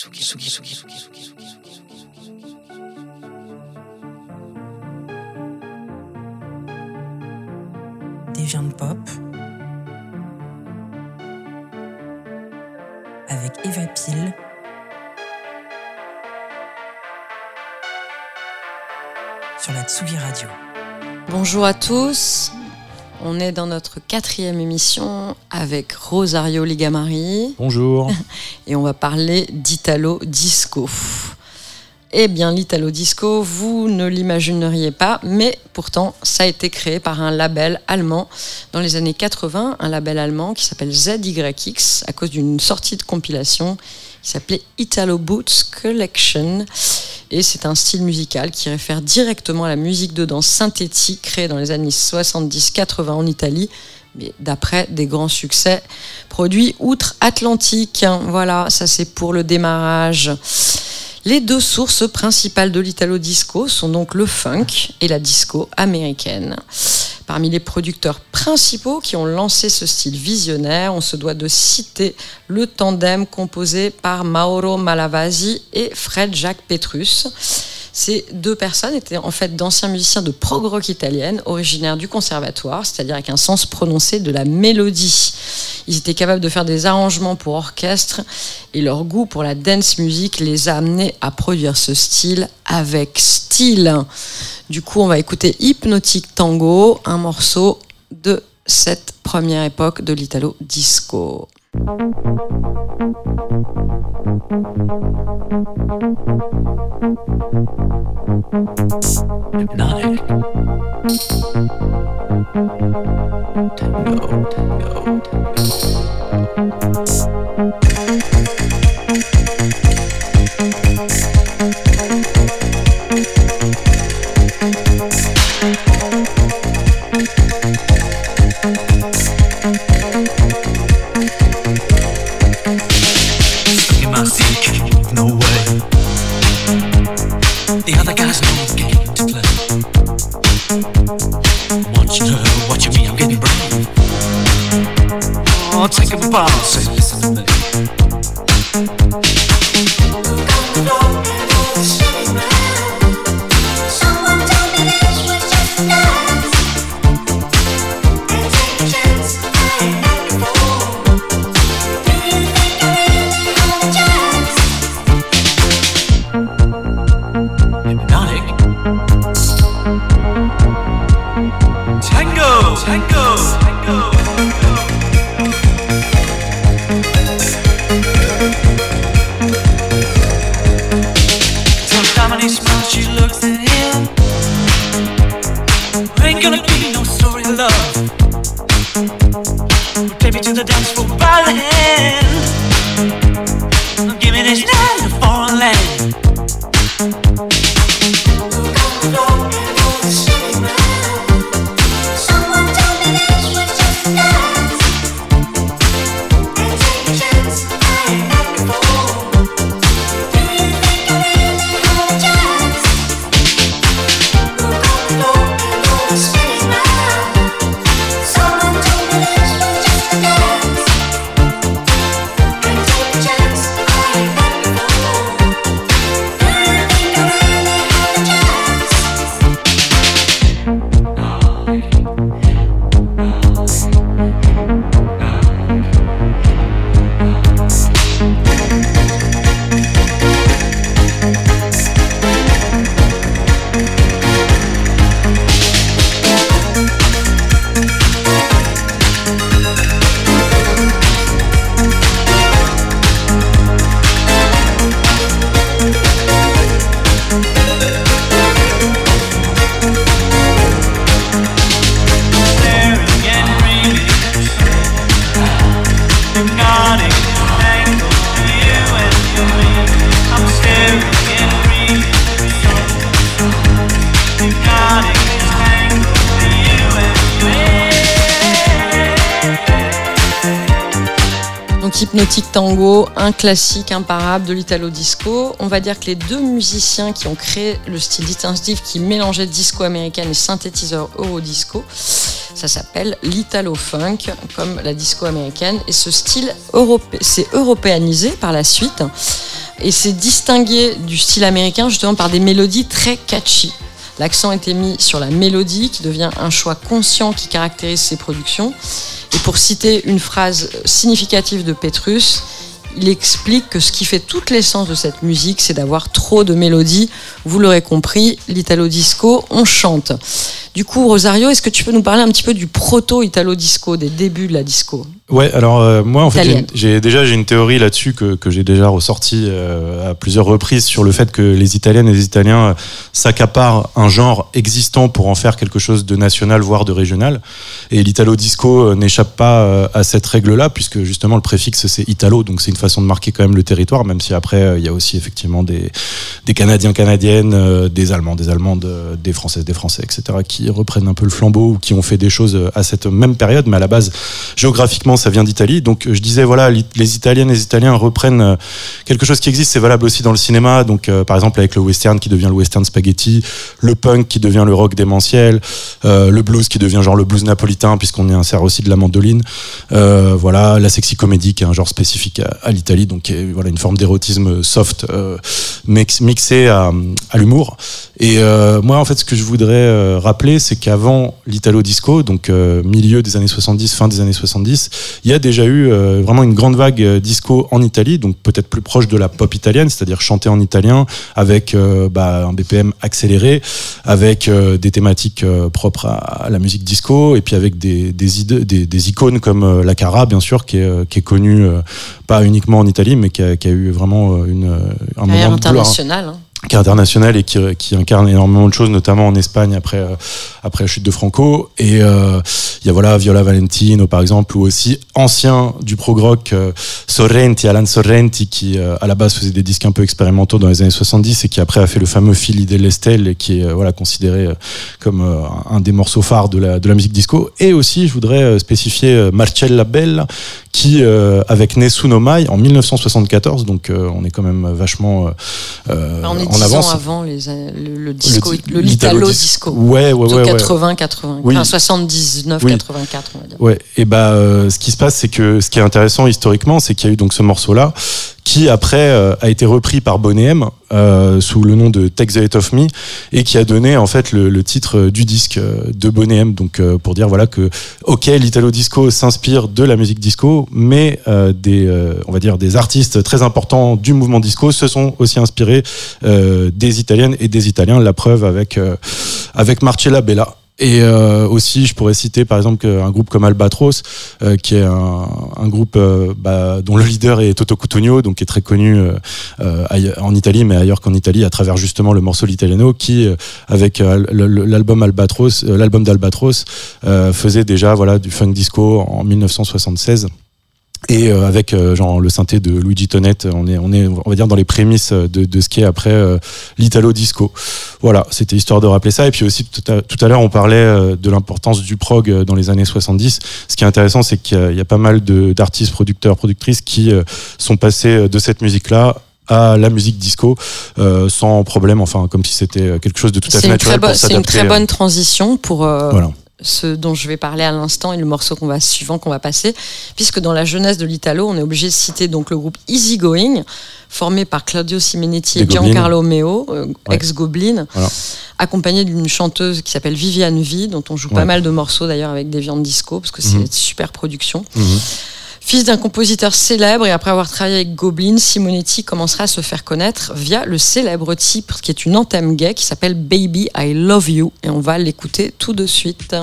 Des viandes pop avec Eva Pile sur la Tsugi Radio. Bonjour à tous. On est dans notre quatrième émission avec Rosario Ligamari Bonjour. et on va parler d'Italo Disco. Eh bien, l'Italo Disco, vous ne l'imagineriez pas, mais pourtant, ça a été créé par un label allemand dans les années 80, un label allemand qui s'appelle ZYX à cause d'une sortie de compilation s'appelait Italo Boots Collection. Et c'est un style musical qui réfère directement à la musique de danse synthétique créée dans les années 70-80 en Italie, mais d'après des grands succès produits outre-Atlantique. Voilà, ça c'est pour le démarrage. Les deux sources principales de l'italo disco sont donc le funk et la disco américaine. Parmi les producteurs principaux qui ont lancé ce style visionnaire, on se doit de citer le tandem composé par Mauro Malavasi et Fred Jacques Petrus. Ces deux personnes étaient en fait d'anciens musiciens de prog rock italienne, originaires du conservatoire, c'est-à-dire avec un sens prononcé de la mélodie. Ils étaient capables de faire des arrangements pour orchestre et leur goût pour la dance music les a amenés à produire ce style avec style. Du coup, on va écouter Hypnotic Tango, un morceau de cette première époque de l'italo disco. Hypnotic. Tango, tango, tango. I'll take a bounce. The dance Un classique imparable de l'italo disco. On va dire que les deux musiciens qui ont créé le style distinctif qui mélangeait disco américaine et synthétiseur eurodisco, ça s'appelle l'italo funk comme la disco américaine et ce style s'est européanisé par la suite Et c'est distingué du style américain justement par des mélodies très catchy. L'accent était mis sur la mélodie qui devient un choix conscient qui caractérise ses productions. Et pour citer une phrase significative de Petrus, il explique que ce qui fait toute l'essence de cette musique, c'est d'avoir trop de mélodies. Vous l'aurez compris, l'italo disco, on chante. Du coup, Rosario, est-ce que tu peux nous parler un petit peu du proto-italo disco, des débuts de la disco? Ouais, alors euh, moi en fait j'ai- déjà j'ai une théorie là-dessus que, que j'ai déjà ressorti euh, à plusieurs reprises sur le fait que les Italiennes et les Italiens euh, s'accaparent un genre existant pour en faire quelque chose de national voire de régional. Et l'italo disco euh, n'échappe pas euh, à cette règle-là puisque justement le préfixe c'est italo donc c'est une façon de marquer quand même le territoire même si après il y a aussi effectivement des des Canadiens canadiennes des Allemands des Allemandes des Françaises des Français etc qui reprennent un peu le flambeau ou qui ont fait des choses à cette même période. Mais à la base géographiquement ça vient d'Italie. Donc euh, je disais voilà les Italiennes les Italiens reprennent euh, quelque chose qui existe c'est valable aussi dans le cinéma. Donc euh, par exemple avec le western qui devient le western spaghetti le punk qui devient le rock démentiel le blues qui devient genre le blues napolitain puisqu'on y insère aussi de la mandoline. Voilà la sexy comédie qui est un genre spécifique à, l'Italie. Donc voilà une forme d'érotisme soft mix- mixé à, à l'humour. Et moi en fait ce que je voudrais rappeler c'est qu'avant l'italo disco donc milieu des années 70 fin des années 70 il y a déjà eu euh, vraiment une grande vague euh, disco en Italie donc peut-être plus proche de la pop italienne c'est-à-dire chanter en italien avec euh, bah, un BPM accéléré avec des thématiques propres à, à la musique disco et puis avec des, des, ide- des, des icônes comme la Cara bien sûr qui est, qui est connue pas uniquement en Italie mais qui a, qui a eu vraiment une, un moment de gloire hein. Qui est international et qui, qui incarne énormément de choses, notamment en Espagne après, euh, après la chute de Franco. Et euh, il y a voilà Viola Valentino par exemple, ou aussi ancien du prog rock euh, Sorrenti, Alan Sorrenti, qui à la base faisait des disques un peu expérimentaux dans les années 70 et qui après a fait le fameux Fili dell'Estelle, qui est voilà considéré comme un des morceaux phares de la, de la musique disco. Et aussi, je voudrais spécifier Marcella Bella, qui avec Nessuno Mai en 1974, donc on est quand même vachement euh, euh, on est en 10 avance. ans avant les, le, le disco, di- le, l'italo l'italo dis- disco. Ouais, ouais. ouais. 80, 80, Oui. enfin 79, Oui. 84, on va dire. Ouais, et bah euh, ce qui se passe, c'est que ce qui est intéressant historiquement, c'est qu'il y a eu donc ce morceau-là qui après euh, a été repris par Boney M euh, sous le nom de Take the Hate of Me et qui a donné en fait le, titre euh, du disque euh, de Boney M. Donc pour dire voilà que ok l'italo disco s'inspire de la musique disco, mais des on va dire des artistes très importants du mouvement disco se sont aussi inspirés des italiennes et des italiens. La preuve avec avec Marcella Bella. Et euh, aussi, je pourrais citer par exemple un groupe comme Albatros, euh, qui est un, un groupe euh, bah, dont le leader est Toto Cutugno, donc qui est très connu euh, euh, en Italie, mais ailleurs qu'en Italie, à travers justement le morceau L'Italiano, qui avec l'album Albatros, l'album d'Albatros, faisait déjà voilà du funk disco en 1976. Et euh, avec euh, genre le synthé de Luigi Tonette, on est on est on va dire dans les prémices de, de ce qui est après euh, l'italo disco. Voilà, c'était histoire de rappeler ça. Et puis aussi tout à, tout à l'heure on parlait euh, de l'importance du prog euh, dans les années 70. Ce qui est intéressant, c'est qu'il y y a pas mal de- d'artistes, producteurs, productrices qui euh, sont passés euh, de cette musique-là à la musique disco euh, sans problème, enfin comme si c'était quelque chose de tout à fait naturel c'est une très bonne transition pour euh, Voilà. Ce dont je vais parler à l'instant et le morceau qu'on va suivant qu'on va passer, puisque dans la jeunesse de l'Italo, on est obligé de citer donc le groupe Easy Going, formé par Claudio Simonetti et. Giancarlo Meo, euh, Ouais. ex-Goblin, Voilà. accompagné d'une chanteuse qui s'appelle Viviane V, dont on joue pas mal de morceaux d'ailleurs avec des viandes disco, parce que c'est Mhm. une super production. Mhm. Fils d'un compositeur célèbre et après avoir travaillé avec Goblin, Simonetti commencera à se faire connaître via le célèbre titre qui est une anthème gay qui s'appelle Baby I Love You et on va l'écouter tout de suite.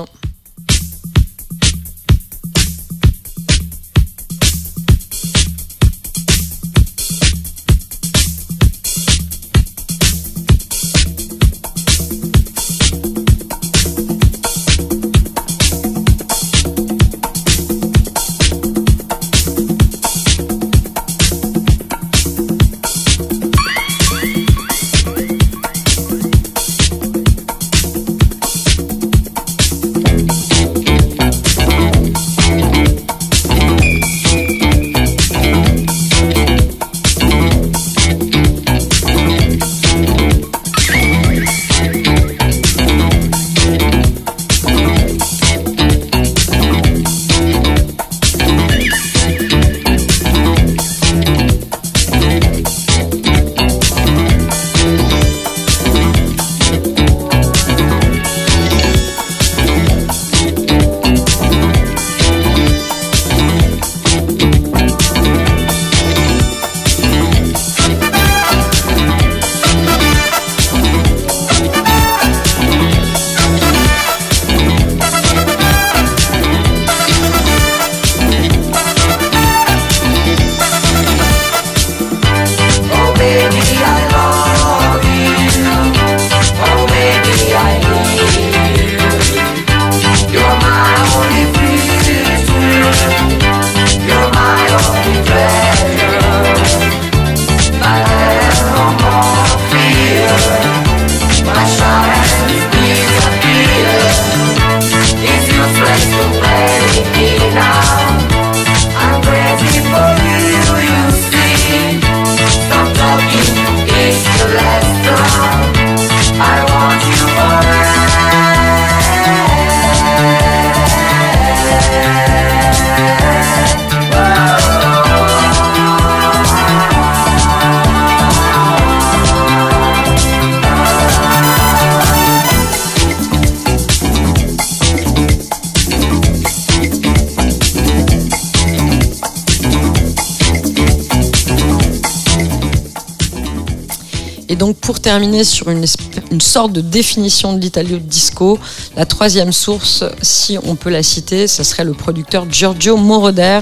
Une sorte de définition de l'Italio disco, la troisième source, si on peut la citer, ce serait le producteur Giorgio Moroder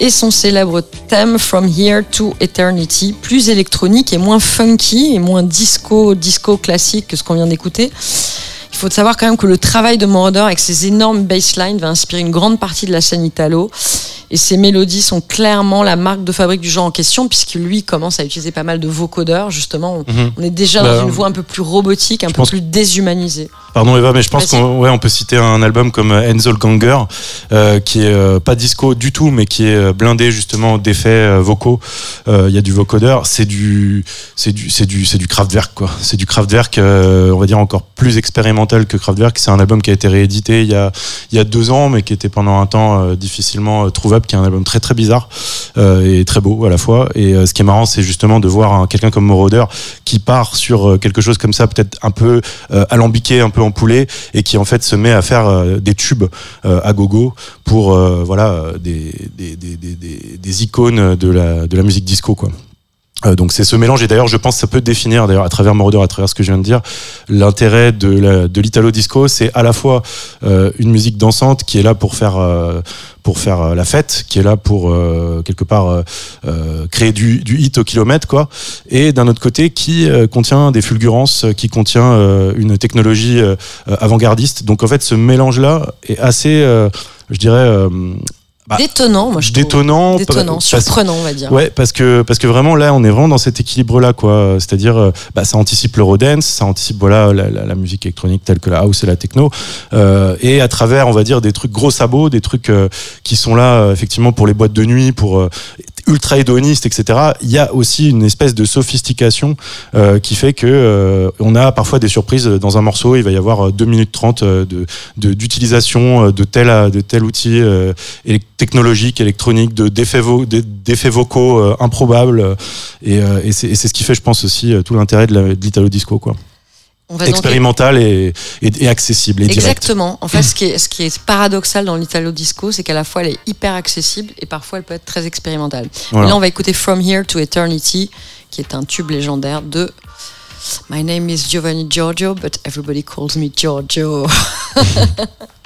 et son célèbre thème From Here to Eternity, plus électronique et moins funky et moins disco, disco classique que ce qu'on vient d'écouter. Il faut savoir quand même que le travail de Moroder avec ses énormes basslines va inspirer une grande partie de la scène italo. Et ses mélodies sont clairement la marque de fabrique du genre en question, puisque lui commence à utiliser pas mal de vocodeurs. Justement, on, Mhm. on est déjà Bah, dans une voix un peu plus robotique, un peu pense- plus déshumanisée. Pardon Eva, mais je pense qu'on ouais, on peut citer un album comme euh, Enzo le Ganger, euh, qui est euh, pas disco du tout, mais qui est euh, blindé justement d'effets euh, vocaux. Euh, Il y a du vocodeur, c'est du, c'est du, c'est du, c'est du Kraftwerk quoi. C'est du Kraftwerk, euh, on va dire encore plus expérimental que Kraftwerk. C'est un album qui a été réédité il y a, il y a deux ans, mais qui était pendant un temps euh, difficilement euh, qui est un album très très bizarre euh, et très beau à la fois. Et euh, ce qui est marrant, c'est justement de voir un- quelqu'un comme Moroder qui part sur euh, quelque chose comme ça, peut-être un peu alambiqué, un peu empoulé, et qui en fait se met à faire des tubes à gogo pour voilà des, icônes de la, de la musique disco quoi. Euh, donc c'est ce mélange. Et d'ailleurs je pense que ça peut définir d'ailleurs à travers Moroder, à travers ce que je viens de dire, l'intérêt de l'italo disco, c'est à la fois euh, une musique dansante qui est là pour faire euh, pour faire la fête, qui est là pour quelque part créer du, hit au kilomètre quoi, et d'un autre côté qui contient des fulgurances, qui contient une technologie avant-gardiste. Donc en fait ce mélange là est assez, je dirais bah, Détonnant, moi je trouve. détonnant, parce- surprenant, on va dire. Ouais, parce que parce que vraiment là, on est vraiment dans cet équilibre-là, quoi. C'est-à-dire, euh, bah, ça anticipe l'eurodance, ça anticipe voilà la, la- la musique électronique telle que la house et la techno, euh, et à travers, on va dire, des trucs gros sabots, des trucs euh, qui sont là euh, effectivement pour les boîtes de nuit, pour ultra hédonistes, etc. Il y a aussi une espèce de sophistication euh, qui fait que euh, on a parfois des surprises dans un morceau. Il va y avoir euh, 2 minutes 30 euh, de de- d'utilisation euh, de tel de tel outil euh, technologique, électronique, de d'effets vo- d'e- d'effets vocaux euh, improbables. euh, Et, euh, et c'est ce qui fait, je pense aussi, euh, tout l'intérêt de l'italo disco, quoi. On va donc Expérimental et, et, et accessible et direct. Exactement. En fait, ce qui est, ce qui est paradoxal dans l'italo disco, c'est qu'à la fois elle est hyper accessible et parfois elle peut être très expérimentale. Voilà. Là, on va écouter From Here to Eternity, qui est un tube légendaire de My name is Giovanni Giorgio, but everybody calls me Giorgio.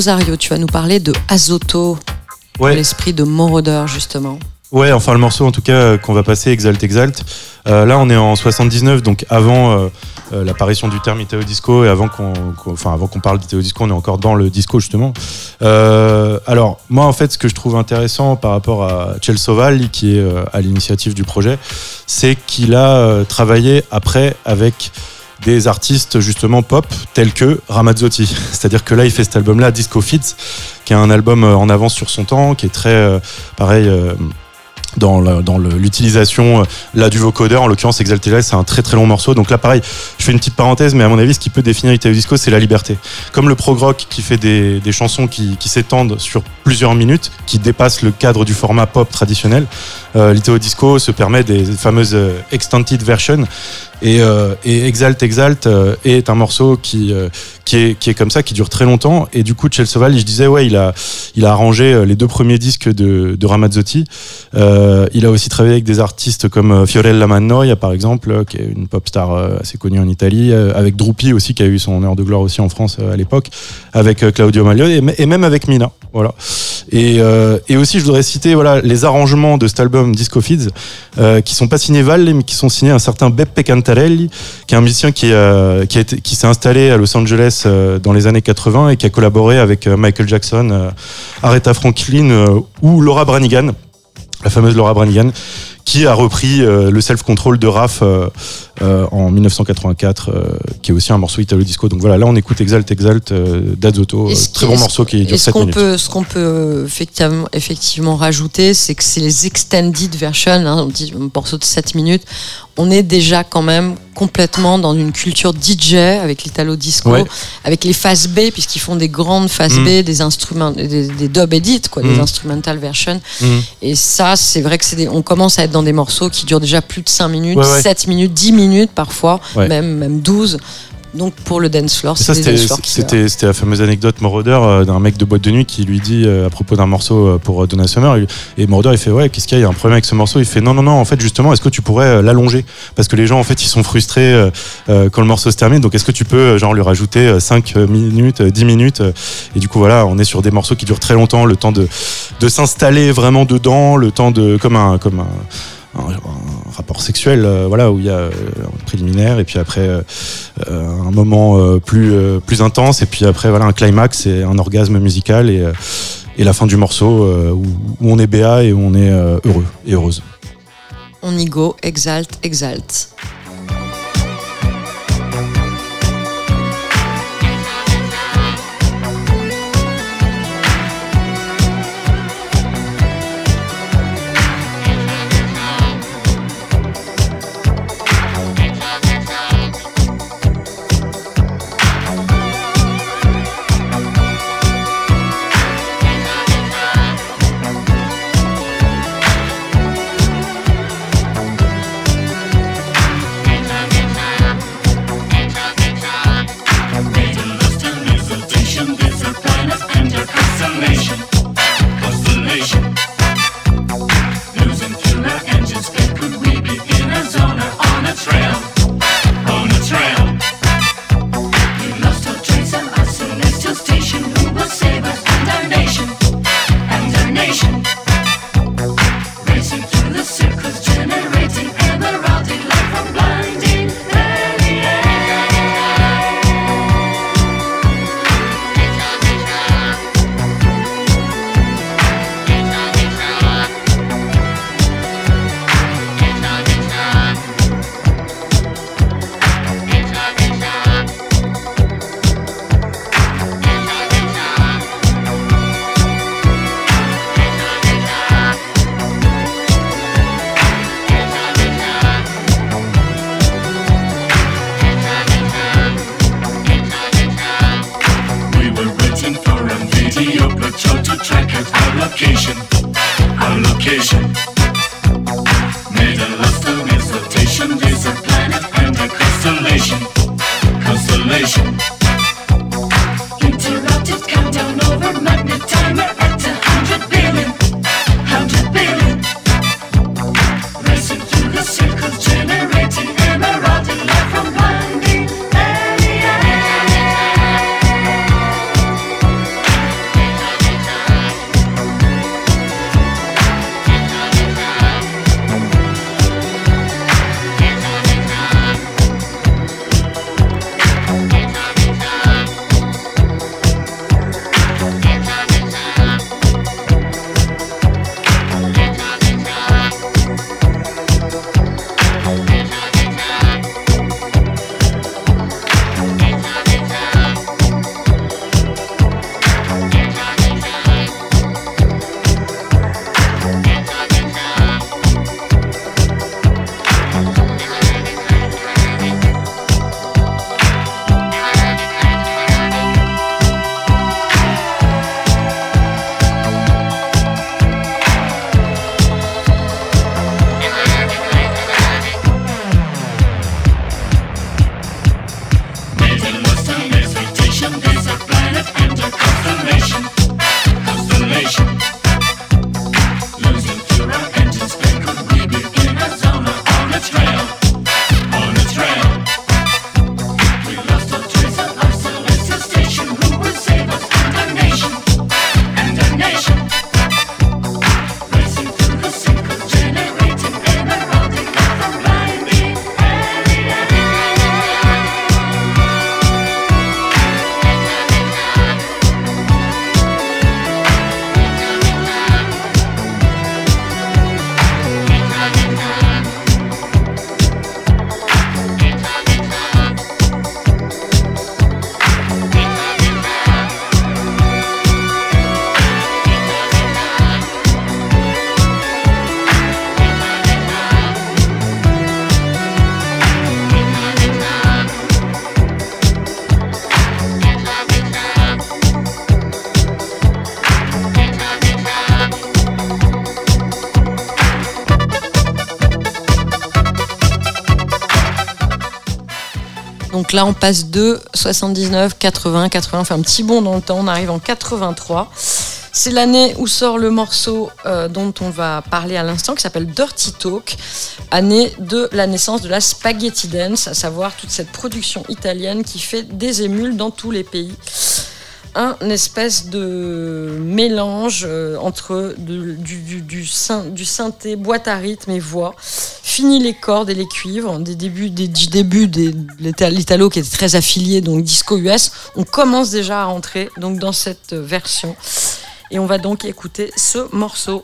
Rosario, tu vas nous parler de Azoto, Ouais. l'esprit de Moroder justement. Ouais, enfin le morceau en tout cas qu'on va passer, Exalt Exalt. Euh, là, on est en 79, donc avant euh, euh, l'apparition du terme Italo Disco et avant qu'on, qu'on- enfin avant qu'on parle d'Italo Disco, on est encore dans le disco justement. Euh, alors moi, en fait, ce que je trouve intéressant par rapport à Celsoval, qui est à l'initiative du projet, c'est qu'il a travaillé après avec des artistes justement pop tels que Ramazzotti. C'est-à-dire que là, il fait cet album-là, Disco Fits, qui est un album euh, en avance sur son temps, qui est très euh, pareil. euh, dans l'utilisation là du vocodeur en l'occurrence Exalted c'est un très très long morceau donc là pareil je fais une petite parenthèse mais à mon avis ce qui peut définir Italo Disco c'est la liberté comme le prog rock qui fait des, chansons qui, s'étendent sur plusieurs minutes qui dépassent le cadre du format pop traditionnel euh, l'Italo Disco se permet des fameuses extended versions et, euh, et Exalt Exalt euh, est un morceau qui, euh, qui, est, qui est comme ça, qui dure très longtemps. Et du coup, Chelsoval, je disais, ouais, il a, il a arrangé euh, les deux premiers disques de, de Ramazzotti. Il a aussi travaillé avec des artistes comme Fiorella Mannoia, par exemple, qui est une pop star assez connue en Italie, avec Drupi aussi, qui a eu son heure de gloire aussi en France à l'époque, avec Claudio Maglio et, même avec Mina. Voilà. Et, et aussi, je voudrais citer voilà, les arrangements de cet album Disco Feeds, qui sont pas signés Valle, mais qui sont signés un certain Beppe Qui est un musicien qui, euh, qui, s'est installé à Los Angeles euh, dans les années 80 et qui a collaboré avec euh, Michael Jackson, Aretha Franklin ou Laura Branigan, la fameuse Laura Branigan, qui a repris euh, le self-control de Raph euh, euh, en 1984, euh, qui est aussi un morceau italo disco. Donc voilà, là on écoute Exalt Exalt d'Azzotto, très bon morceau qui dure Et ce 7 qu'on minutes. peut, ce qu'on peut effectivement, effectivement rajouter, c'est que c'est les extended versions, hein, un morceau de 7 minutes. On est déjà quand même complètement dans une culture DJ avec l'italo disco, Ouais. avec les phases B, puisqu'ils font des grandes phases Mm. B, des instruments, des, des dub edits, quoi, des Mm. instrumental versions. Mhm. Et ça, c'est vrai que c'est on commence à être dans des morceaux qui durent déjà plus de 5 minutes, Ouais, ouais. 7 minutes, 10 minutes parfois, Ouais. même, même 12. Donc pour le dance floor, Et ça, c'était la fameuse anecdote Moroder euh, d'un mec de boîte de nuit qui lui dit euh, à propos d'un morceau euh, pour Donna Summer. il- Et Moroder, il fait Ouais, qu'est-ce qu'il y a? Il y a un problème avec ce morceau. Il fait Non, non, non, en fait, justement, est-ce que tu pourrais l'allonger? Parce que les gens, en fait, ils sont frustrés quand le morceau se termine. Donc, est-ce que tu peux, genre, lui rajouter 5 minutes, euh, 10 minutes Et du coup, voilà, on est sur des morceaux qui durent très longtemps, le temps de, de s'installer vraiment dedans, le temps de. comme un. Comme un un, rapport sexuel, euh, voilà, où il y a euh, un préliminaire et puis après euh, un moment plus plus intense et puis après voilà un climax et un orgasme musical et et la fin du morceau où, on est béat et où on est heureux et heureuse. On y go, exalte, exalte. Donc là, on passe de 79, 80, 80, on fait un petit bond dans le temps, on arrive en 83. C'est l'année où sort le morceau euh, dont on va parler à l'instant, qui s'appelle Dirty Talk, année de la naissance de la spaghetti dance, à savoir toute cette production italienne qui fait des émules dans tous les pays. Un espèce de mélange euh, entre du synthé, boîte à rythme et voix. Fini les cordes et les cuivres, des débuts, des, du de l'Italo qui était très affilié, donc disco US. On commence déjà à rentrer donc, dans cette version. Et on va donc écouter ce morceau.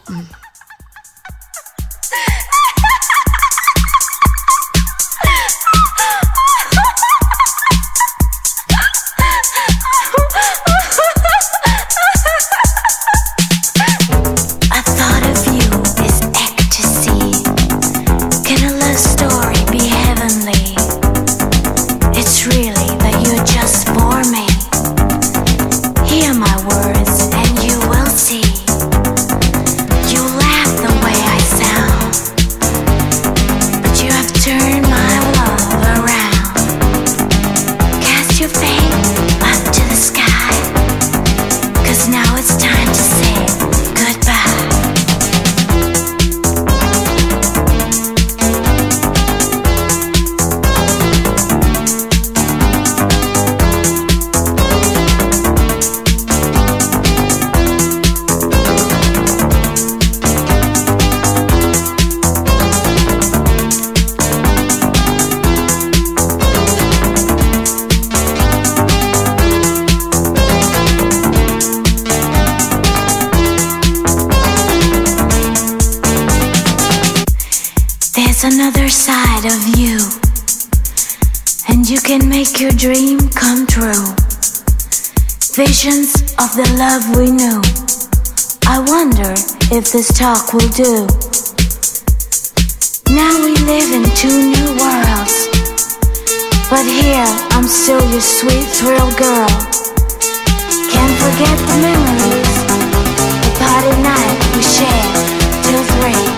This talk will do. Now we live in two new worlds, but here I'm still your sweet thrill girl. Can't forget the memories, the party night we shared till three.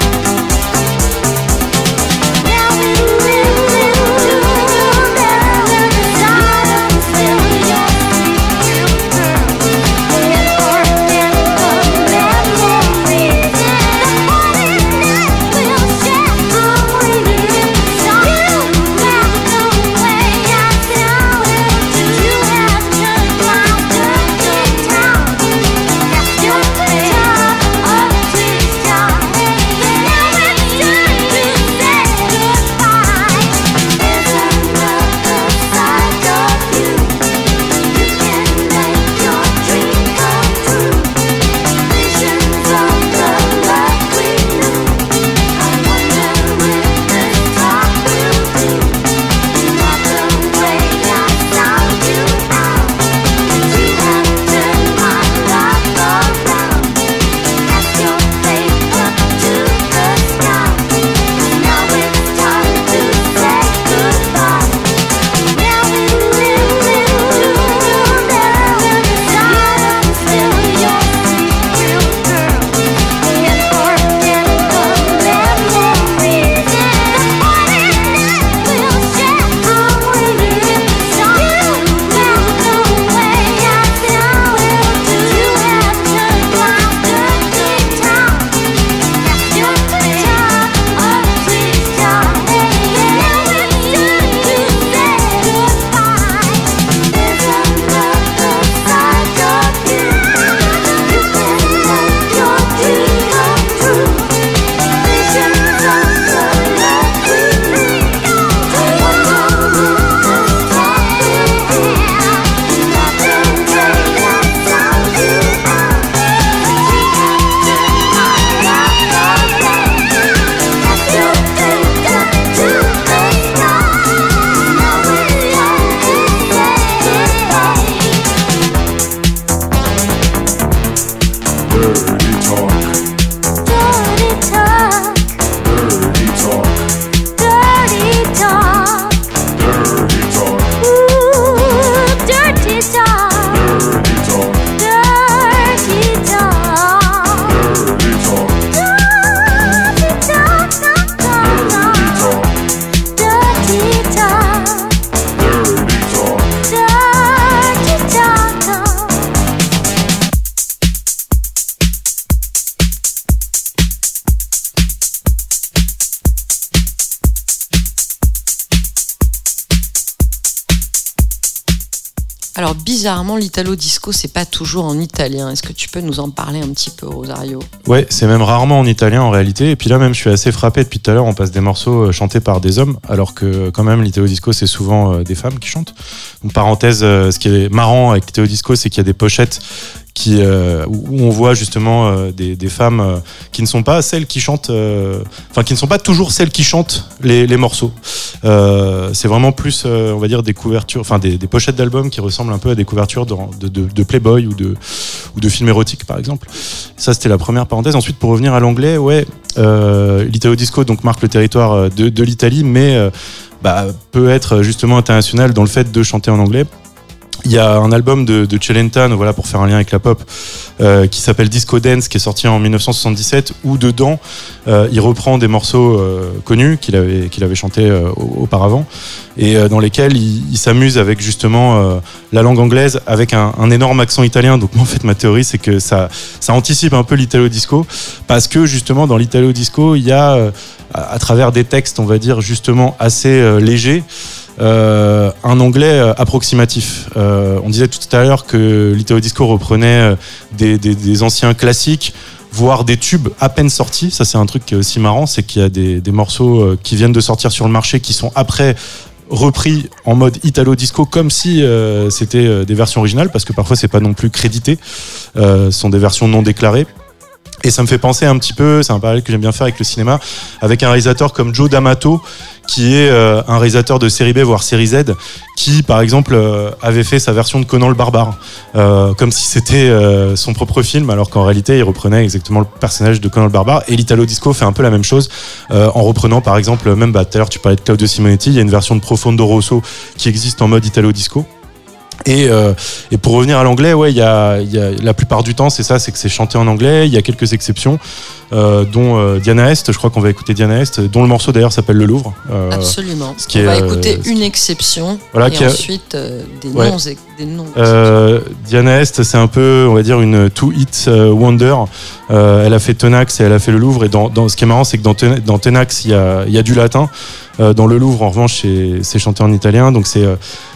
Bizarrement, l'italo disco, c'est pas toujours en italien. Est-ce que tu peux nous en parler un petit peu, Rosario? Ouais, c'est même rarement en italien en réalité. Et puis là même, je suis assez frappé depuis tout à l'heure. On passe des morceaux euh, chantés par des hommes, alors que quand même l'italo disco, c'est souvent euh, des femmes qui chantent. Donc parenthèse, euh, ce qui est marrant avec l'italo disco, c'est qu'il y a des pochettes euh, où on voit justement euh, des, femmes euh, qui ne sont pas celles qui chantent, enfin qui ne sont pas toujours celles qui chantent les, morceaux. C'est vraiment plus, on va dire, des couvertures, enfin des, pochettes d'albums qui ressemblent un peu à des couvertures de, Playboy ou de, films érotiques par exemple. Ça c'était la première parenthèse. Ensuite pour revenir à l'anglais, ouais, l'Italo Disco donc marque le territoire de, l'Italie, mais bah, peut être justement international dans le fait de chanter en anglais. Il y a un album de, de voilà, pour faire un lien avec la pop, euh, qui s'appelle Disco Dance, qui est sorti en 1977, où dedans, euh, il reprend des morceaux euh, connus qu'il avait, qu'il avait chantés au- auparavant, et dans lesquels il, s'amuse avec justement la langue anglaise, avec un, énorme accent italien. Donc en fait, ma théorie, c'est que ça, ça anticipe un peu l'italo disco, parce que justement, dans l'italo disco, il y a, à, travers des textes, on va dire, justement, assez légers, euh, un anglais euh, approximatif. Euh, on disait tout à l'heure que l'Italo Disco reprenait des, anciens classiques, voire des tubes à peine sortis. Ça, c'est un truc qui est aussi marrant, c'est qu'il y a des, morceaux qui viennent de sortir sur le marché qui sont après repris en mode Italo Disco comme si c'était des versions originales, parce que parfois c'est pas non plus crédité, ce sont des versions non déclarées. Et ça me fait penser un petit peu, c'est un parallèle que j'aime bien faire avec le cinéma, avec un réalisateur comme Joe D'Amato, qui est euh, un réalisateur de série B, voire série Z, qui, par exemple, euh, avait fait sa version de Conan le Barbare, euh, comme si c'était son propre film, alors qu'en réalité, il reprenait exactement le personnage de Conan le Barbare. Et l'Italo Disco fait un peu la même chose, en reprenant, par exemple, même bah, tout à l'heure, tu parlais de Claudio Simonetti, il y a une version de Profondo Rosso qui existe en mode Italo Disco. Et, euh, et pour revenir à l'anglais, ouais, y a, y a la plupart du temps, c'est ça, c'est que c'est chanté en anglais. Il y a quelques exceptions, euh, dont euh, Diana Est. Je crois qu'on va écouter Diana Est, dont le morceau d'ailleurs s'appelle Le Louvre. Absolument. ce qui On est, va écouter une exception Voilà, et a- ensuite des Ouais. noms. Des noms Diana Est, c'est un peu, on va dire, une two-hit wonder. Elle a fait Tenax et elle a fait le Louvre. Et dans, dans- ce qui est marrant, c'est que dans, Ten- dans Tenax, il y a, y a du latin. Dans le Louvre, en revanche, c'est c'est chanté en italien. Donc c'est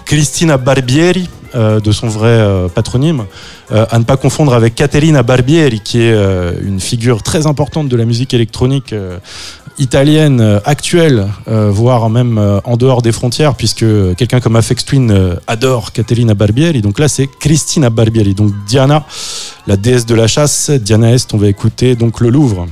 Cristina Barbieri, euh, de son vrai euh, patronyme. Euh, à ne pas confondre avec Caterina Barbieri, qui est une figure très importante de la musique électronique italienne actuelle, voire même en dehors des frontières, puisque quelqu'un comme Afex Twin adore Caterina Barbieri. Donc là, c'est Cristina Barbieri. Donc Diana, la déesse de la chasse, Diana Est, on va écouter donc le Louvre.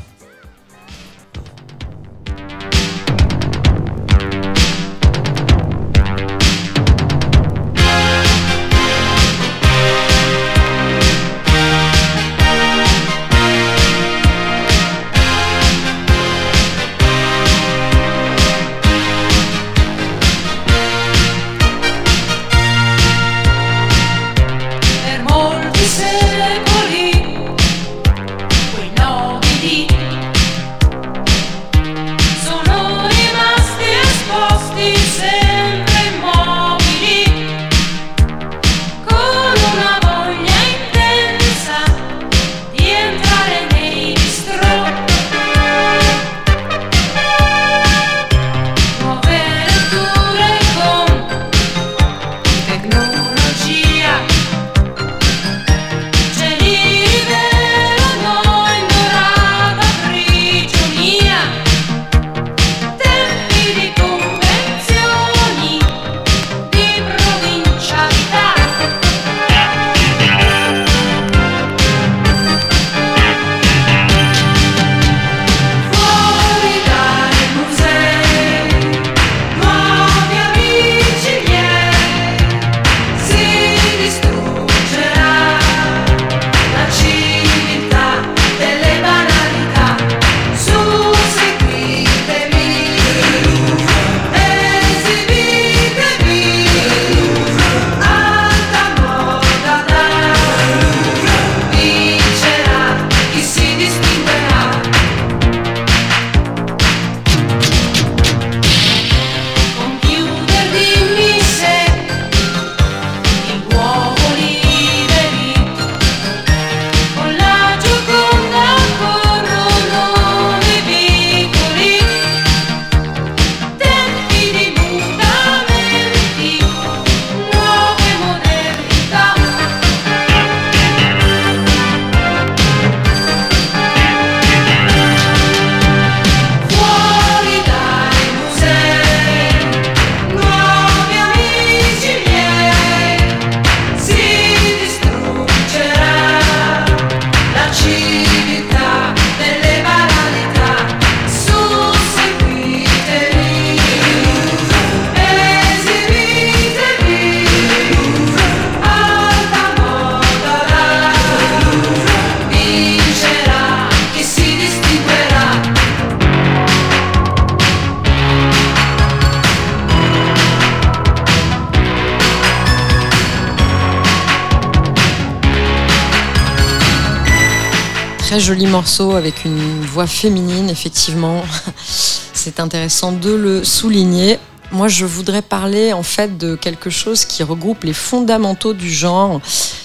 Joli morceau avec une voix féminine, effectivement. C'est intéressant de le souligner. Moi, je voudrais parler en fait de quelque chose qui regroupe les fondamentaux du genre,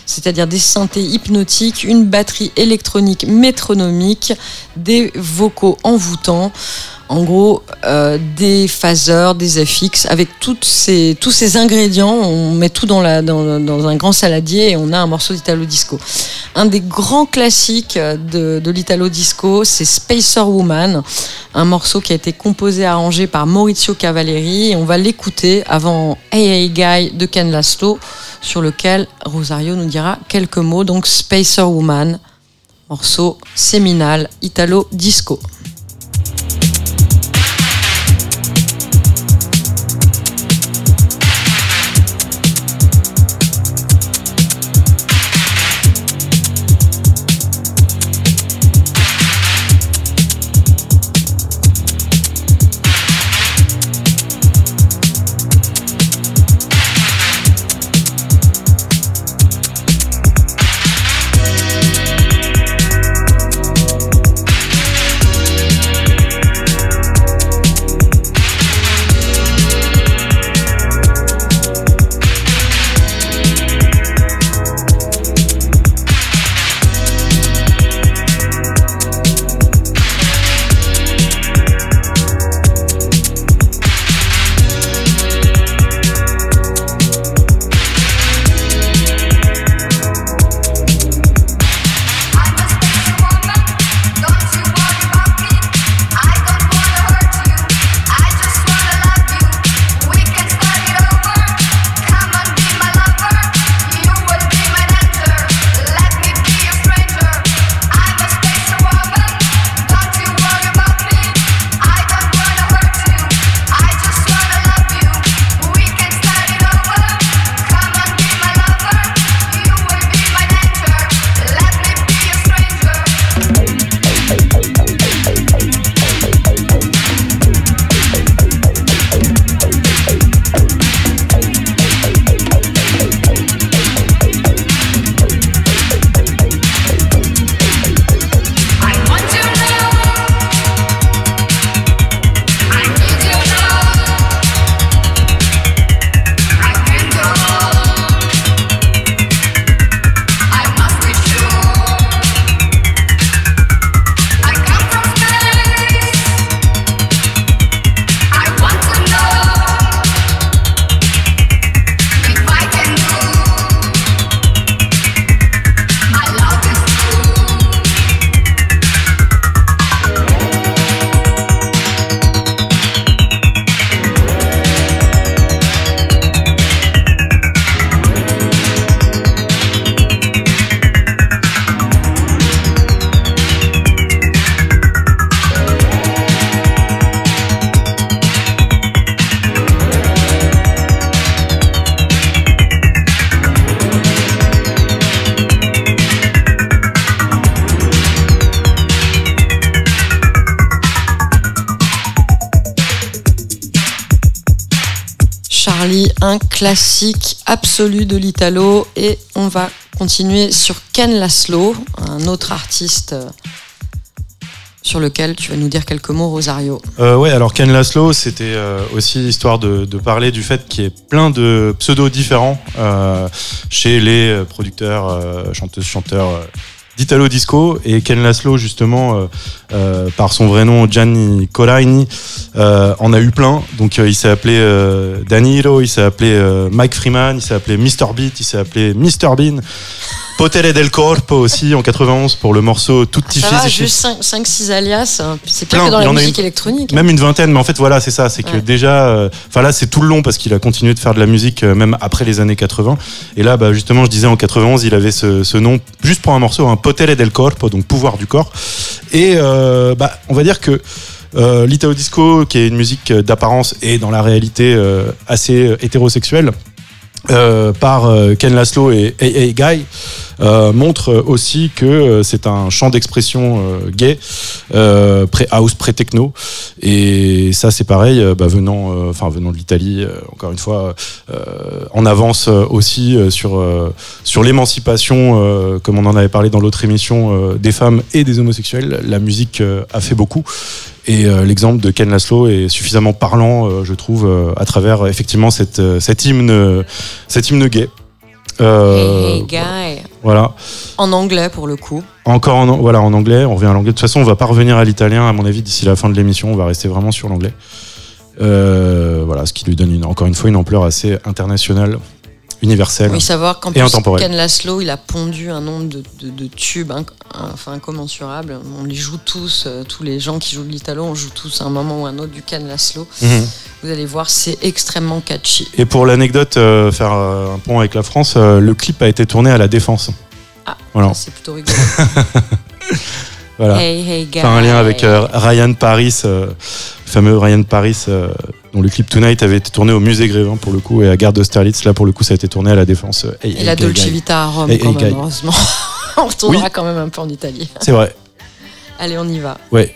c'est-à-dire des synthés hypnotiques, une batterie électronique métronomique, des vocaux envoûtants. En gros, euh, des phaseurs, des FX, avec toutes ces, tous ces ingrédients, on met tout dans, la, dans, dans un grand saladier et on a un morceau d'Italo Disco. Un des grands classiques de, de l'Italo Disco, c'est Spacer Woman, un morceau qui a été composé et arrangé par Maurizio Cavalleri. On va l'écouter avant Hey Hey Guy de Ken Laszlo, sur lequel Rosario nous quelques mots. Donc Spacer Woman, morceau séminal Italo classique absolu de l'Italo. Et on va continuer sur Ken Laszlo, un autre artiste euh, sur lequel tu vas nous dire quelques mots, Rosario. Euh, ouais, alors Ken Laszlo, c'était euh, aussi histoire de, parler du fait qu'il y ait plein de pseudos différents euh, chez les producteurs, chanteuses, chanteurs d'Italo Disco. Et Ken Laszlo, justement, par son vrai nom, Gianni Colaini, euh, en a eu plein. Donc euh, il s'est appelé euh, Danilo, il s'est appelé Mike Freeman, il s'est appelé Mr. Beat, il s'est appelé Mr. Bean. Potere del Corpo aussi en 91 pour le morceau Tutti Ça va, Fisici. juste 5-6 alias, hein. c'est pire que dans la musique une- électronique. Même une vingtaine, mais en fait voilà, c'est ça, c'est que Ouais. déjà, euh, enfin là c'est tout le long parce qu'il a continué de faire de la musique euh, même après les années 80. Et là, bah, justement, je disais en 91, il avait ce, ce nom juste pour un morceau, un Potere del Corpo, donc pouvoir du corps. Et euh, bah, on va dire que euh, Disco, qui est une musique euh, d'apparence et dans la réalité euh, assez euh, hétérosexuelle, par Ken Laszlo et AA Guy montre aussi que c'est un champ d'expression gay, pré-house, pré-techno. Et ça, c'est pareil, bah, venant, venant de l'Italie, encore une fois, en avance aussi sur, sur l'émancipation, comme on en avait parlé dans l'autre émission, des femmes et des homosexuels. La musique a fait beaucoup. Et euh, l'exemple de Ken Laszlo est suffisamment parlant, euh, je trouve, euh, à travers effectivement cette, euh, cet hymne, euh, cet hymne gay. Hey, hey, guy. Voilà. En anglais pour le coup. Encore en, voilà, en anglais, on revient à l'anglais. De toute façon, on va pas revenir à l'italien, à mon avis, d'ici la fin de l'émission. On va rester vraiment sur l'anglais. Voilà, ce qui lui donne une- encore une fois une ampleur assez internationale, universelle. Oui, savoir qu'en Et plus, intemporel. Ken Laszlo, il a pondu un nombre de, de- de tubes inc- enfin, incommensurables. On les joue tous, euh, tous les gens qui jouent de l'italo, on joue tous à un moment ou un autre du Ken Laszlo. Mhm. Vous allez voir, c'est extrêmement catchy. Et pour l'anecdote, euh, faire euh, un pont avec la France, le clip a été tourné à la Défense. Ah, Voilà. C'est plutôt rigolo. Voilà. Hey, hey, guy. Faire un lien avec Ryan Paris, le fameux Ryan Paris, dont le clip Tonight avait été tourné au musée Grévin pour le coup, et à Gare d'Austerlitz, là pour le coup, ça a été tourné à la Défense. euh, Hey, Et hey, la guy, Dolce guy. Vita à Rome, Hey, quand hey, même, guy. heureusement. on retournera Oui. quand même un peu en Italie. C'est vrai. Allez, on y va. Ouais.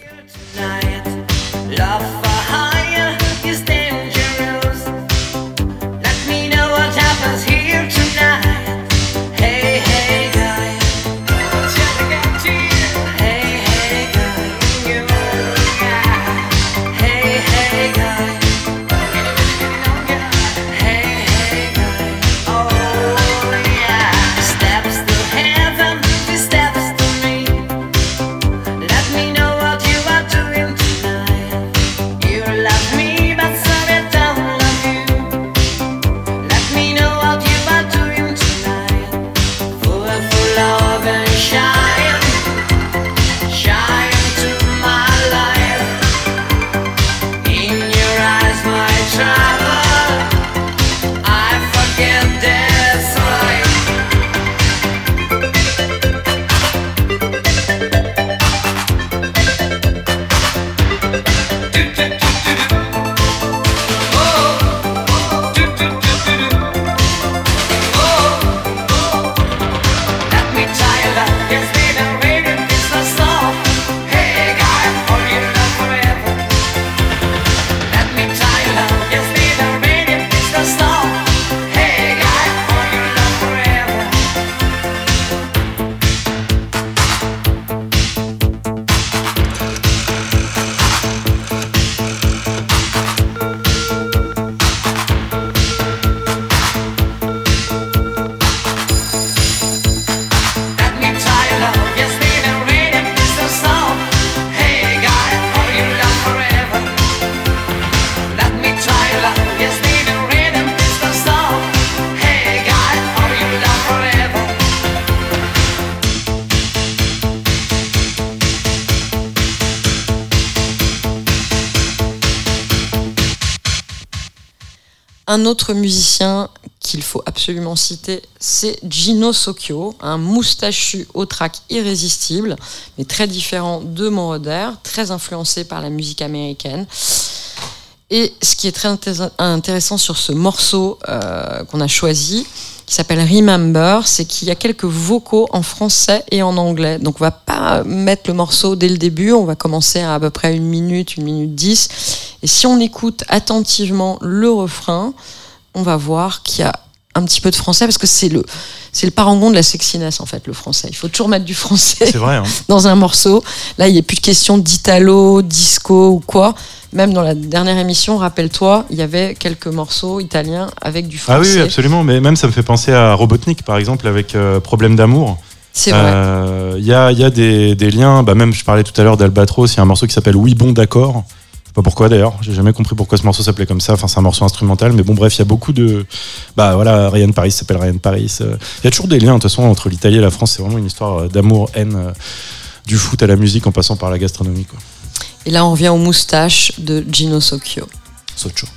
Autre musicien qu'il faut absolument citer, c'est Gino Socchio, un moustachu au track irrésistible, mais très différent de Moroder, très influencé par la musique américaine. Et ce qui est très intér- intéressant sur ce morceau euh, qu'on a choisi, qui s'appelle Remember, c'est qu'il y a quelques vocaux en français et en anglais. Donc on va pas mettre le morceau dès le début, on va commencer à à peu près une minute, une minute dix. Et si on écoute attentivement le refrain, on va voir qu'il y a un petit peu de français parce que c'est le c'est le parangon de la sexiness en fait le français. Il faut toujours mettre du français vrai. hein. dans un morceau. Là, il n'y a plus de question d'italo, disco ou quoi. Même dans la dernière émission, rappelle-toi, il y avait quelques morceaux italiens avec du Ah oui, français. oui, absolument. Mais même ça me fait penser à Robotnik, par exemple, avec euh, Problème d'amour. C'est vrai. Euh, Il y, a, il y a des, des liens. Bah, même, je parlais tout à l'heure d'Albatros. Il y a un morceau qui s'appelle Oui, bon, d'accord. Pas pourquoi d'ailleurs. J'ai jamais compris pourquoi ce morceau s'appelait comme ça. Enfin, c'est un morceau instrumental. Mais bon, bref, il y a beaucoup de. Bah voilà, Ryan Paris s'appelle Ryan Paris. Euh, Il y a toujours des liens, de toute façon, entre l'Italie et la France. C'est vraiment une histoire euh, d'amour, haine, euh, du foot à la musique en passant par la gastronomie. Quoi. Et là, on revient aux moustaches de Gino Socchio. Socho.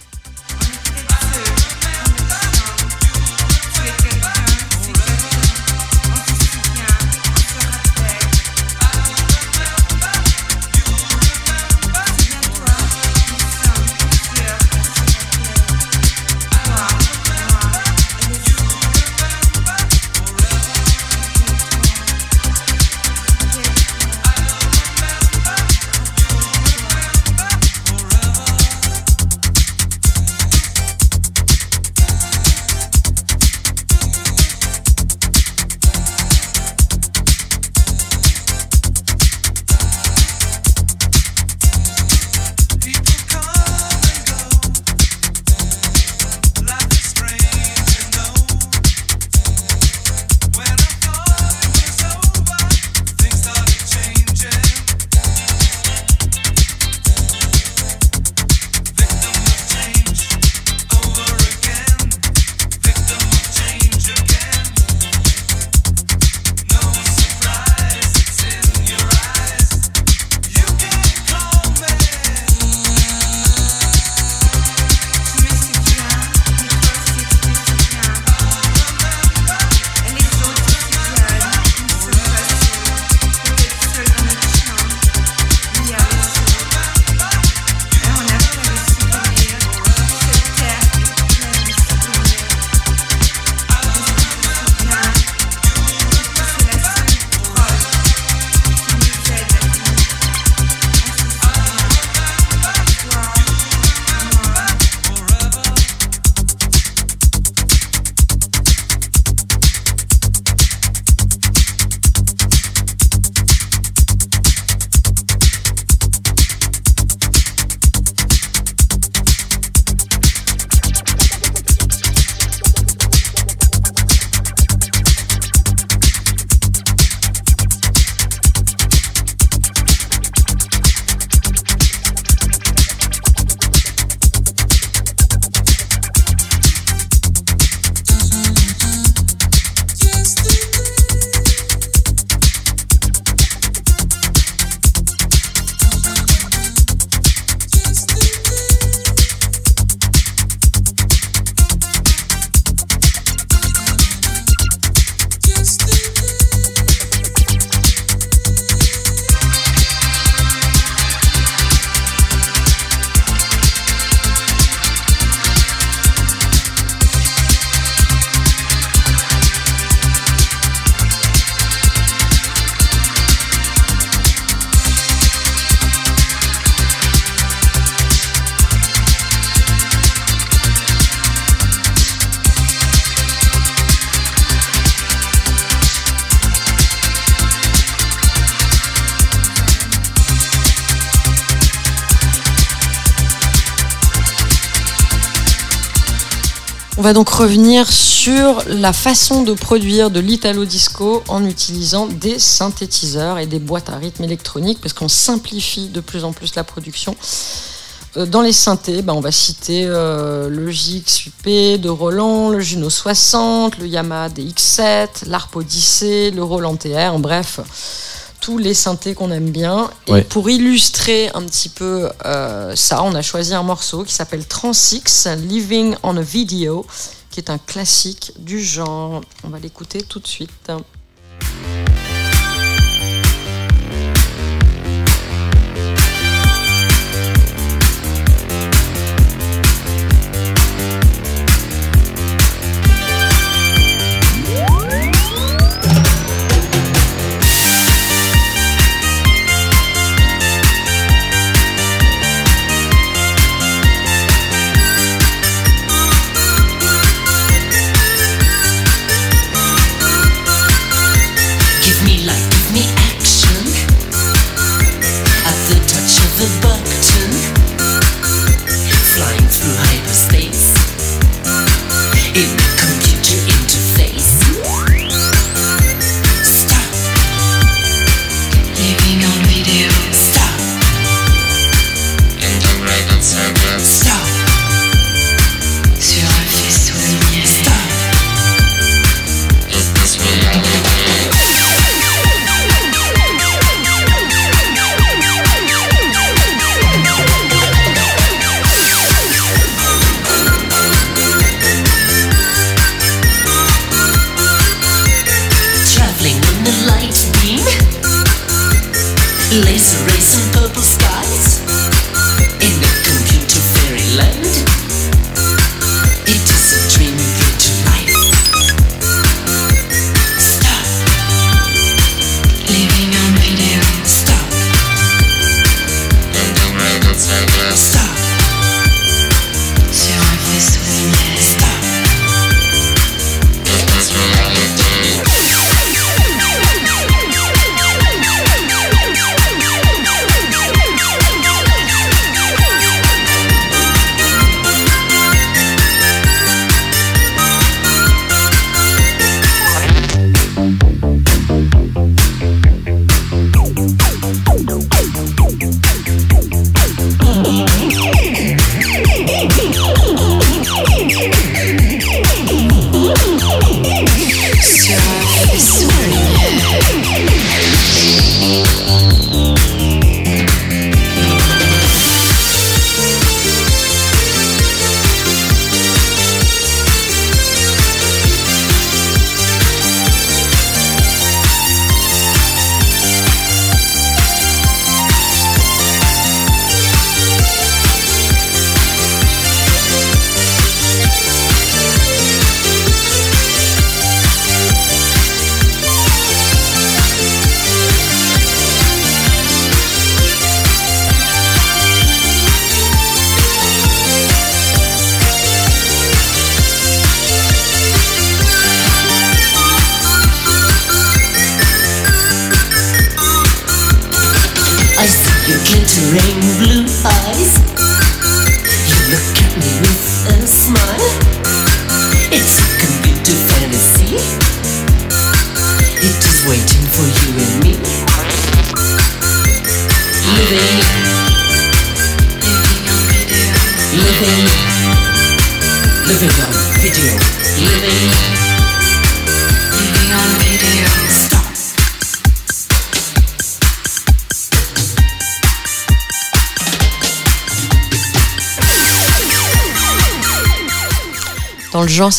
Donc revenir sur la façon de produire de l'italo disco en utilisant des synthétiseurs et des boîtes à rythme électroniques parce qu'on simplifie de plus en plus la production. Euh, Dans les synthés, bah, on va citer euh, le JX8P de Roland, le Juno 60, le Yamaha DX7, l'Arp Odyssey, le Roland TR, en bref, tous les synthés qu'on aime bien. Et Ouais. pour illustrer un petit peu euh, ça, on a choisi un morceau qui s'appelle Transix, Living on a Video, qui est un classique du genre. On va l'écouter tout de suite.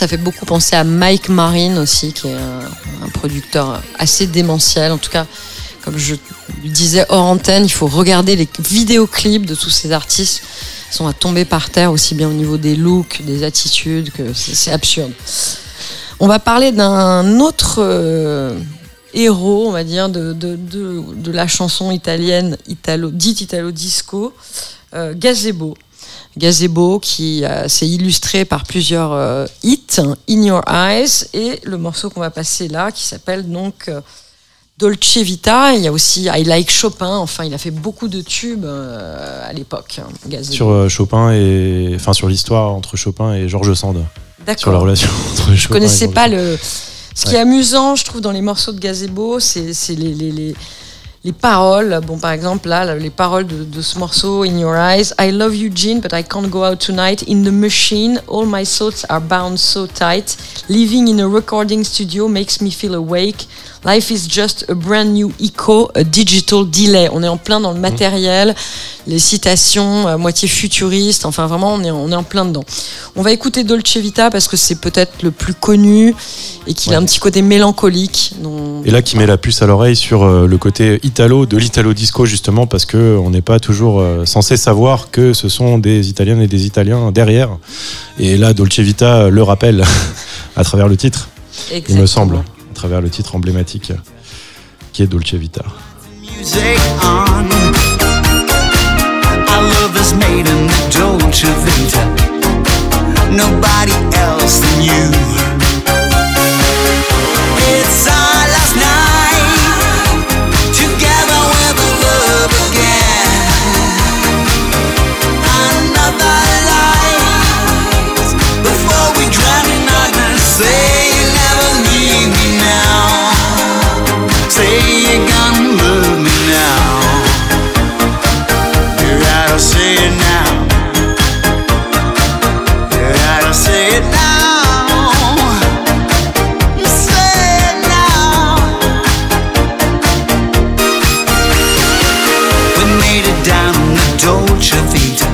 Ça fait beaucoup penser à Mike Marine aussi, qui est un, producteur assez démentiel. En tout cas, comme je disais hors antenne, il faut regarder les vidéoclips de tous ces artistes. Ils sont à tomber par terre aussi bien au niveau des looks, des attitudes, que c'est absurde. On va parler d'un autre euh, héros, on va dire, de, de, de, la chanson italienne, italo, dite italo-disco, euh, Gazebo. Gazebo qui s'est illustré par plusieurs euh, In Your Eyes, et le morceau qu'on va passer là, qui s'appelle donc euh, Dolce Vita. Il y a aussi I Like Chopin. Enfin, il a fait beaucoup de tubes euh, à l'époque. hein. Sur euh, Chopin et. Enfin, sur l'histoire entre Chopin et Georges Sand. sur la D'accord. relation entre Je connaissais pas le. Ce qui est amusant, je trouve, dans les morceaux de Gazebo, c'est c'est les, les, les, les paroles. Bon, par exemple, là, les paroles de, ce morceau, In Your Eyes. I love you, Jean, but I can't go out tonight. In the machine, all my thoughts are bound so tight. Living in a recording studio makes me feel awake. Life is just a brand new echo, a digital delay. On est en plein dans le matériel, les citations à moitié futuristes. Enfin, vraiment, on est, on est en plein dedans. On va écouter Dolce Vita parce que c'est peut-être le plus connu et qu'il a un petit côté mélancolique. dont- Et là, qui met la puce à l'oreille sur euh, le côté italo de l'italo disco, justement, parce que on n'est pas toujours euh, censé savoir que ce sont des Italiennes et des Italiens derrière. Et là, Dolce Vita le rappelle à travers le titre, il me semble, travers le titre emblématique qui est Dolce Vita. We made it down the Doge theater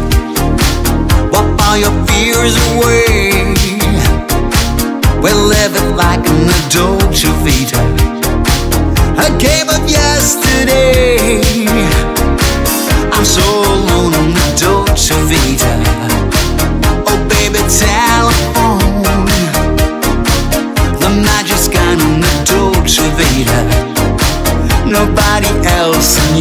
Wap all your fears away We live it like the Dolce Vita. A game of yesterday. I'm so alone on the Dolce Vita. Oh, baby, telephone. The magic's gone on the Dolce Vita. Nobody else than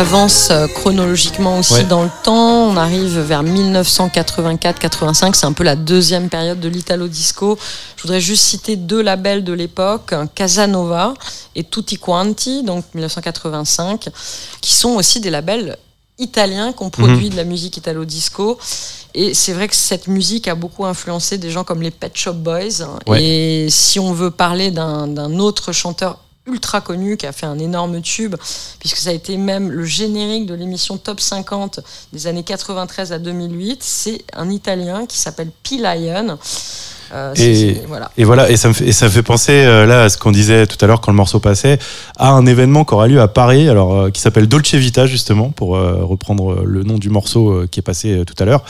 avance euh, chronologiquement aussi Ouais. dans le temps. On arrive vers 1984-85. C'est un peu la deuxième période de l'Italo Disco. Je voudrais juste citer deux labels de l'époque, Casanova et Tutti Quanti, donc 1985, qui sont aussi des labels italiens qui ont produit Mhm. de la musique Italo Disco. Et c'est vrai que cette musique a beaucoup influencé des gens comme les Pet Shop Boys. Ouais. Et si on veut parler d'un autre chanteur ultra connu qui a fait un énorme tube, puisque ça a été même le générique de l'émission Top 50 des années 93 à 2008, c'est un Italien qui s'appelle P. Lion. Euh, Et- voilà. Et voilà, et ça me fait, et ça fait penser euh, là à ce qu'on disait tout à l'heure quand le morceau passait, à un événement qui aura lieu à Paris, alors euh, qui s'appelle Dolce Vita justement, pour reprendre le nom du morceau qui est passé tout à l'heure,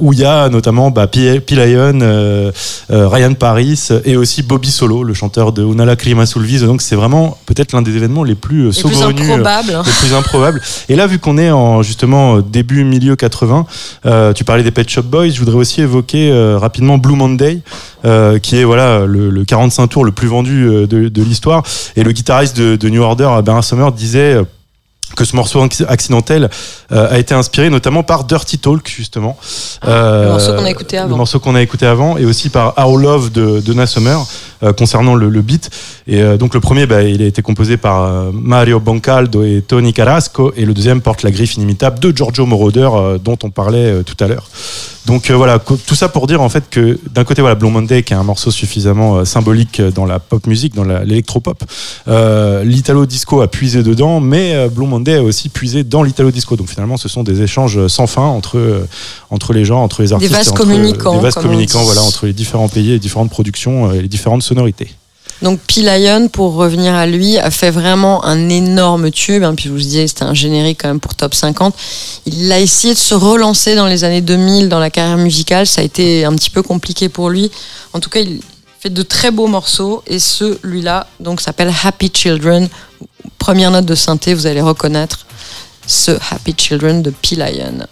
où il y a notamment bah, P. Lion, Ryan Paris et aussi Bobby Solo, le chanteur de Una Lacrima sul viso. Donc c'est vraiment peut-être l'un des événements les plus plus saugrenus. euh, improbable. hein. le plus improbable. Et là, vu qu'on est en justement début milieu 80, euh, tu parlais des Pet Shop Boys, je voudrais aussi évoquer rapidement Blue Monday, euh, qui est voilà le, le 45 tours le plus vendu euh, de, de l'histoire. Et le guitariste de, de New Order, Bernard Summer, disait euh, que ce morceau acc- accidentel euh, a été inspiré notamment par Dirty Talk justement Euh, le morceau qu'on a écouté avant. le morceau qu'on a écouté avant et aussi par Our Love de Donna Summer euh, concernant le, le beat et euh, donc le premier bah, il a été composé par euh, Mario Boncaldo et Tony Carrasco et le deuxième porte la griffe inimitable de Giorgio Moroder euh, dont on parlait euh, tout à l'heure Donc euh, voilà, tout ça pour dire en fait que d'un côté voilà Blue Monday qui est un morceau suffisamment euh, symbolique dans la pop musique, dans l'électropop, euh, l'italo disco a puisé dedans, mais euh, Blue Monday a aussi puisé dans l'italo disco. Donc finalement, ce sont des échanges sans fin entre euh, entre les gens, entre les artistes, vases entre, euh, communicants, des vases communicants, voilà, entre les différents pays, les différentes productions, euh, et les différentes sonorités. Donc P-Lion, pour revenir à lui, a fait vraiment un énorme tube. hein, puis je vous disais, c'était un générique quand même pour top 50. Il a essayé de se relancer dans les années 2000 dans la carrière musicale. Ça a été un petit peu compliqué pour lui. En tout cas, il fait de très beaux morceaux. Et celui-là, donc, s'appelle Happy Children. Première note de synthé, vous allez reconnaître ce Happy Children de P-Lion.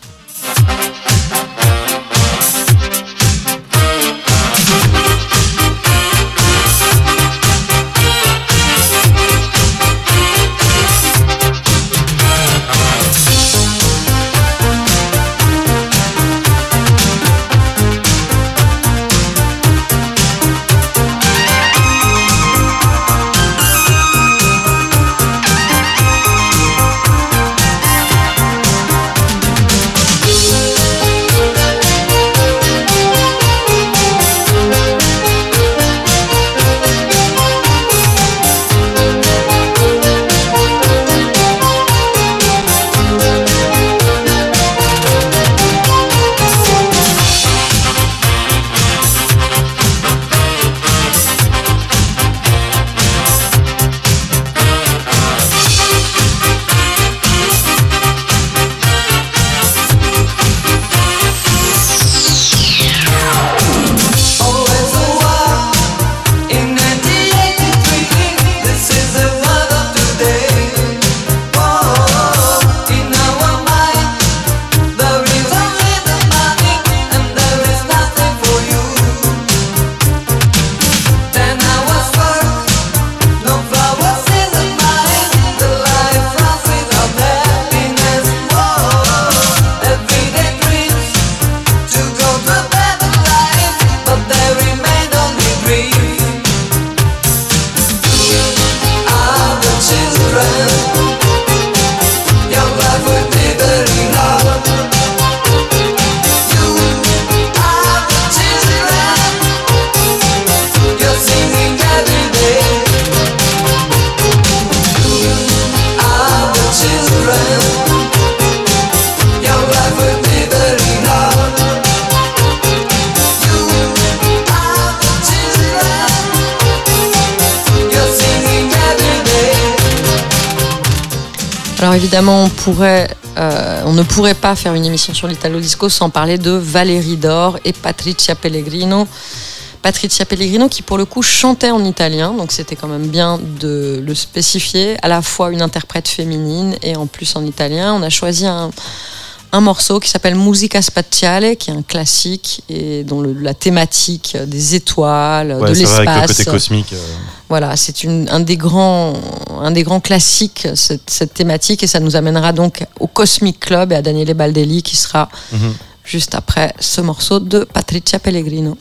Pourrait, euh, on ne pourrait pas faire une émission sur l'Italo Disco sans parler de Valérie Dor et Patricia Pellegrino. Patricia Pellegrino qui pour le coup chantait en italien, donc c'était quand même bien de le spécifier, à la fois une interprète féminine et en plus en italien. On a choisi un, un morceau qui s'appelle Musica Spaziale, qui est un classique et dont le- la thématique des étoiles, Ouais, de avec le l'espace. côté cosmique. euh, Voilà, c'est une- un, des grands, un des grands classiques, cette, cette thématique, et ça nous amènera donc au Cosmic Club et à Daniele Baldelli qui sera Mhm. juste après ce morceau de Patricia Pellegrino.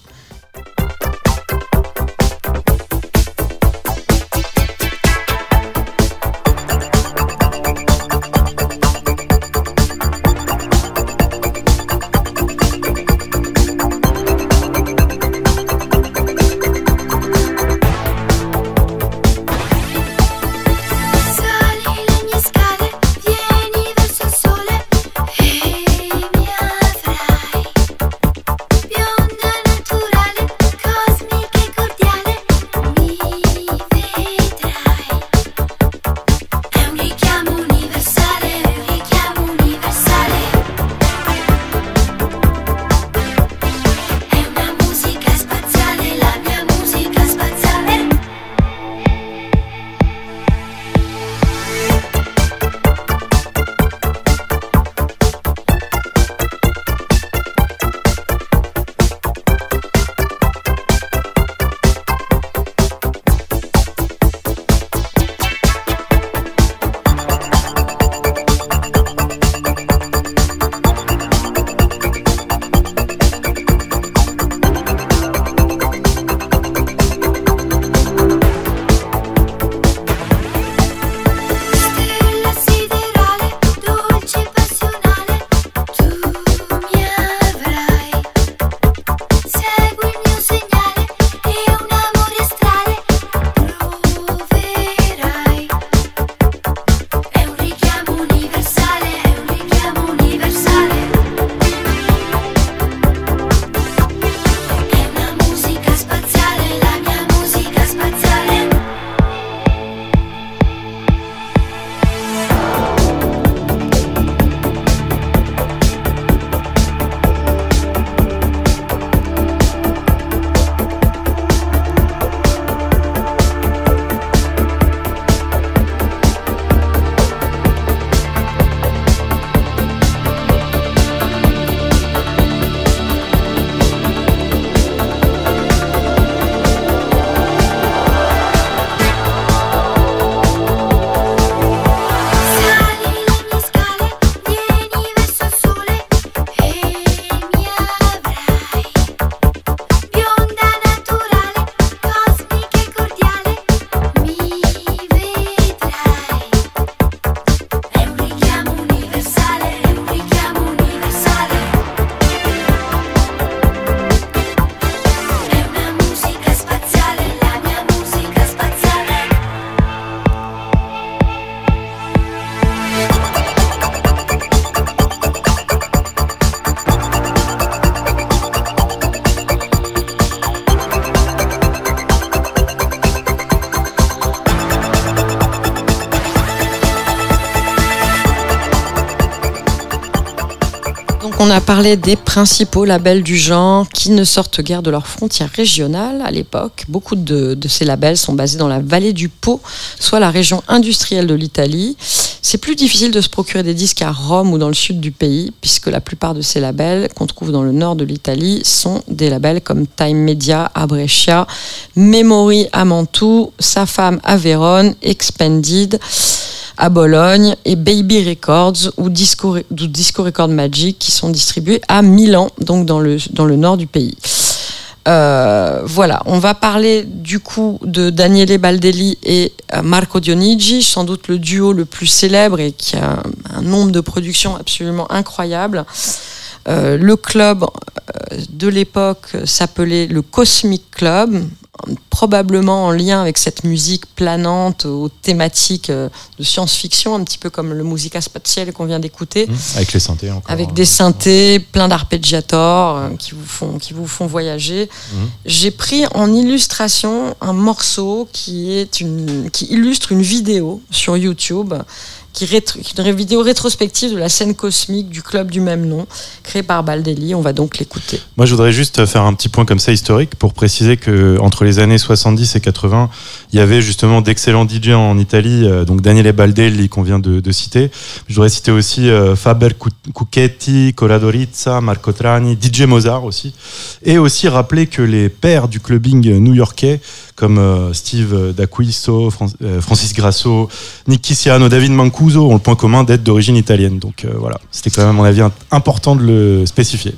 Parlé des principaux labels du genre qui ne sortent guère de leurs frontières régionales à l'époque. Beaucoup de, de ces labels sont basés dans la vallée du Pô, soit la région industrielle de l'Italie. C'est plus difficile de se procurer des disques à Rome ou dans le sud du pays, puisque la plupart de ces labels qu'on trouve dans le nord de l'Italie sont des labels comme Time Media à Brescia, Memory à Mantoue, Sa Femme à Vérone, Expanded à Bologne et Baby Records ou Disco, ou Disco Record Magic qui sont distribués à Milan, donc dans le, nord du pays. Euh, voilà, on va parler du coup de Daniele Baldelli et euh, Marco Dionigi, sans doute le duo le plus célèbre et qui a un nombre de productions absolument incroyable. Euh, le club de l'époque s'appelait le Cosmic Club, probablement en lien avec cette musique planante aux thématiques euh, de science-fiction, un petit peu comme le Musica Spatiale qu'on vient d'écouter, Mmh, Avec les synthés encore. avec des synthés, plein d'arpeggiators euh, qui, vous font, qui vous font voyager. Mhm. J'ai pris en illustration un morceau qui, est une, qui illustre une vidéo sur YouTube qui est une vidéo rétrospective de la scène cosmique du club du même nom, créée par Baldelli. On va donc l'écouter. Moi, je voudrais juste faire un petit point comme ça historique pour préciser que entre les années 70 et 80, il y avait justement d'excellents DJ en Italie, euh, donc Daniele Baldelli qu'on vient de, de citer. Je voudrais citer aussi euh, Faber Cu- Cucchetti, Corrado Rizza, Marco Trani, DJ Mozart aussi, et aussi rappeler que les pères du clubbing new-yorkais comme euh, Steve D'Acquisto, euh, Francis Grasso, Nick Kisiano, David Mancuso ont le point commun d'être d'origine italienne. Donc euh, voilà, c'était quand même à mon avis important de le spécifier.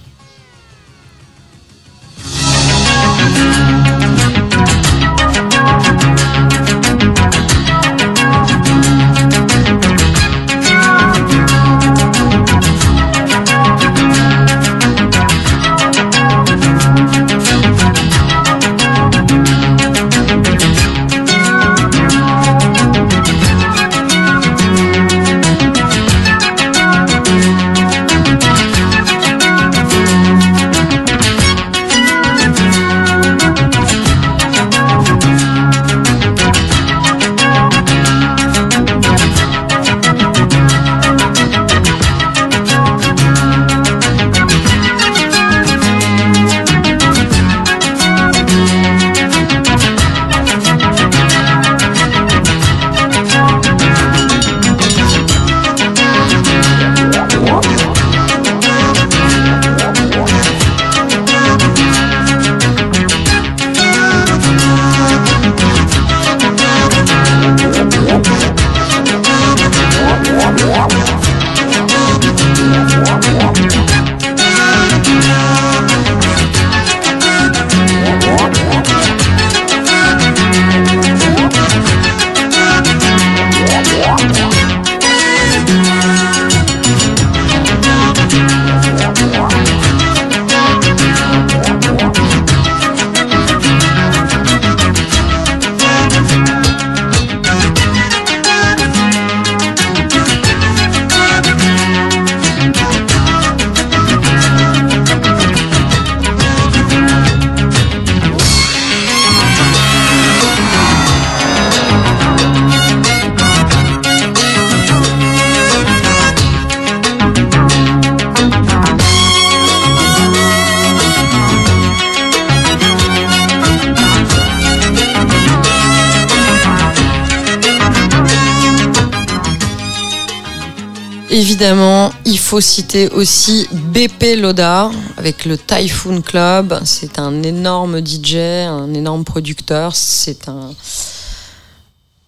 Il faut citer aussi BP Loda avec le Typhoon Club. C'est un énorme DJ, un énorme producteur. C'est un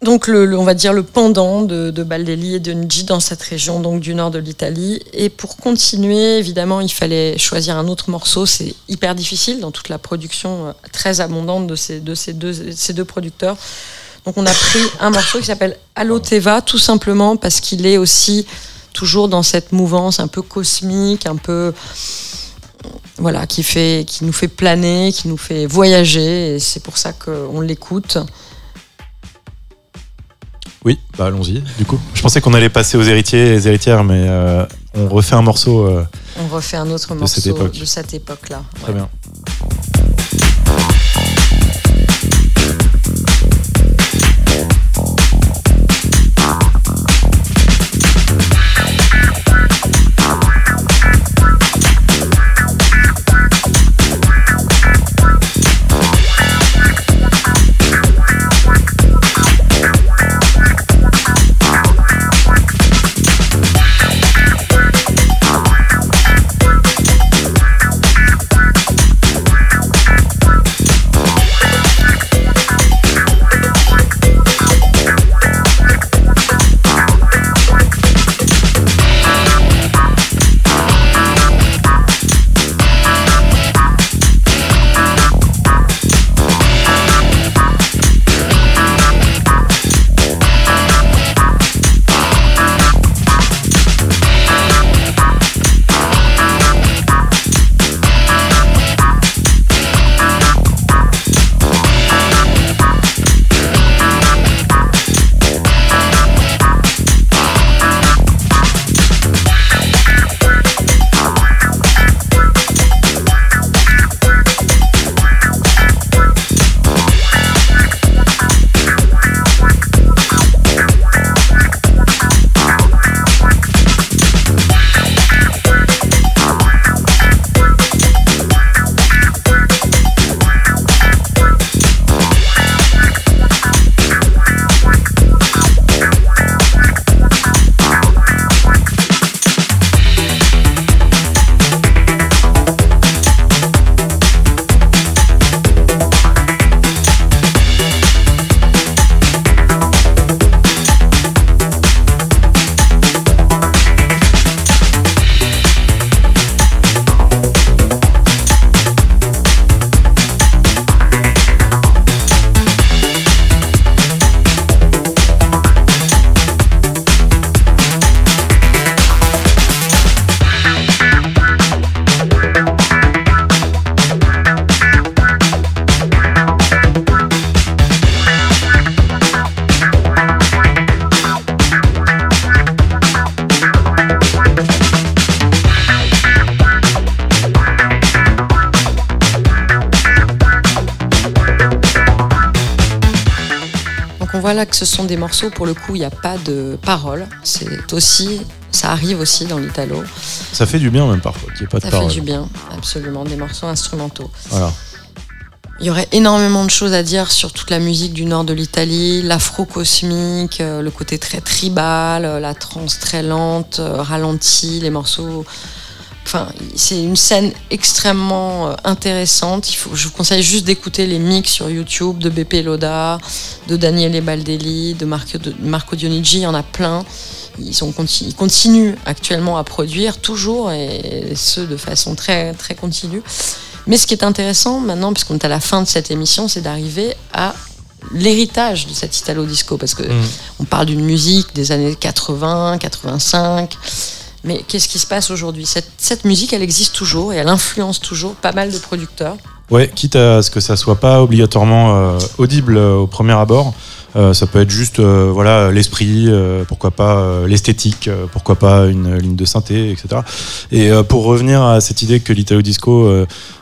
donc le, on va dire le pendant de, de Baldelli et de Niji dans cette région donc du nord de l'Italie. Et pour continuer, évidemment, il fallait choisir un autre morceau. C'est hyper difficile dans toute la production euh, très abondante de ces, de ces, deux, ces deux producteurs. Donc on a pris un morceau qui s'appelle Allo Teva, tout simplement parce qu'il est aussi toujours dans cette mouvance un peu cosmique, un peu voilà, qui fait, qui nous fait planer, qui nous fait voyager. Et c'est pour ça qu'on l'écoute. Oui, bah allons-y. Du coup, je pensais qu'on allait passer aux héritiers et les héritières, mais euh, on refait un morceau. euh, On refait un autre De morceau cette de cette époque-là. très bien. Pour le coup, il n'y a pas de paroles. C'est aussi, ça arrive aussi dans l'italo. Ça fait du bien même parfois qu'il n'y ait pas Ça de fait parole. du bien, absolument, des morceaux instrumentaux. Voilà. Il y aurait énormément de choses à dire sur toute la musique du nord de l'Italie, l'afro-cosmique, euh, le côté très tribal, euh, la trance très lente, euh, ralentie, les morceaux. Enfin, c'est une scène extrêmement intéressante. Il faut, je vous conseille juste d'écouter les mix sur YouTube de Beppe Loda, de Daniele Baldelli, de Marco, de Marco Dionigi. Il y en a plein. Ils, sont, ils continuent actuellement à produire toujours et ce de façon très très continue. Mais ce qui est intéressant maintenant, puisqu'on est à la fin de cette émission, c'est d'arriver à l'héritage de cette Italo disco, parce que on parle d'une musique des années 80, 85. Mais qu'est-ce qui se passe aujourd'hui? Cette, cette musique, elle existe toujours et elle influence toujours pas mal de producteurs. Ouais, quitte à ce que ça soit pas obligatoirement euh, audible euh, au premier abord. Euh, ça peut être juste euh, voilà l'esprit, euh, pourquoi pas euh, l'esthétique, pourquoi pas une ligne de synthé, etc. Et pour revenir à cette idée que l'italo disco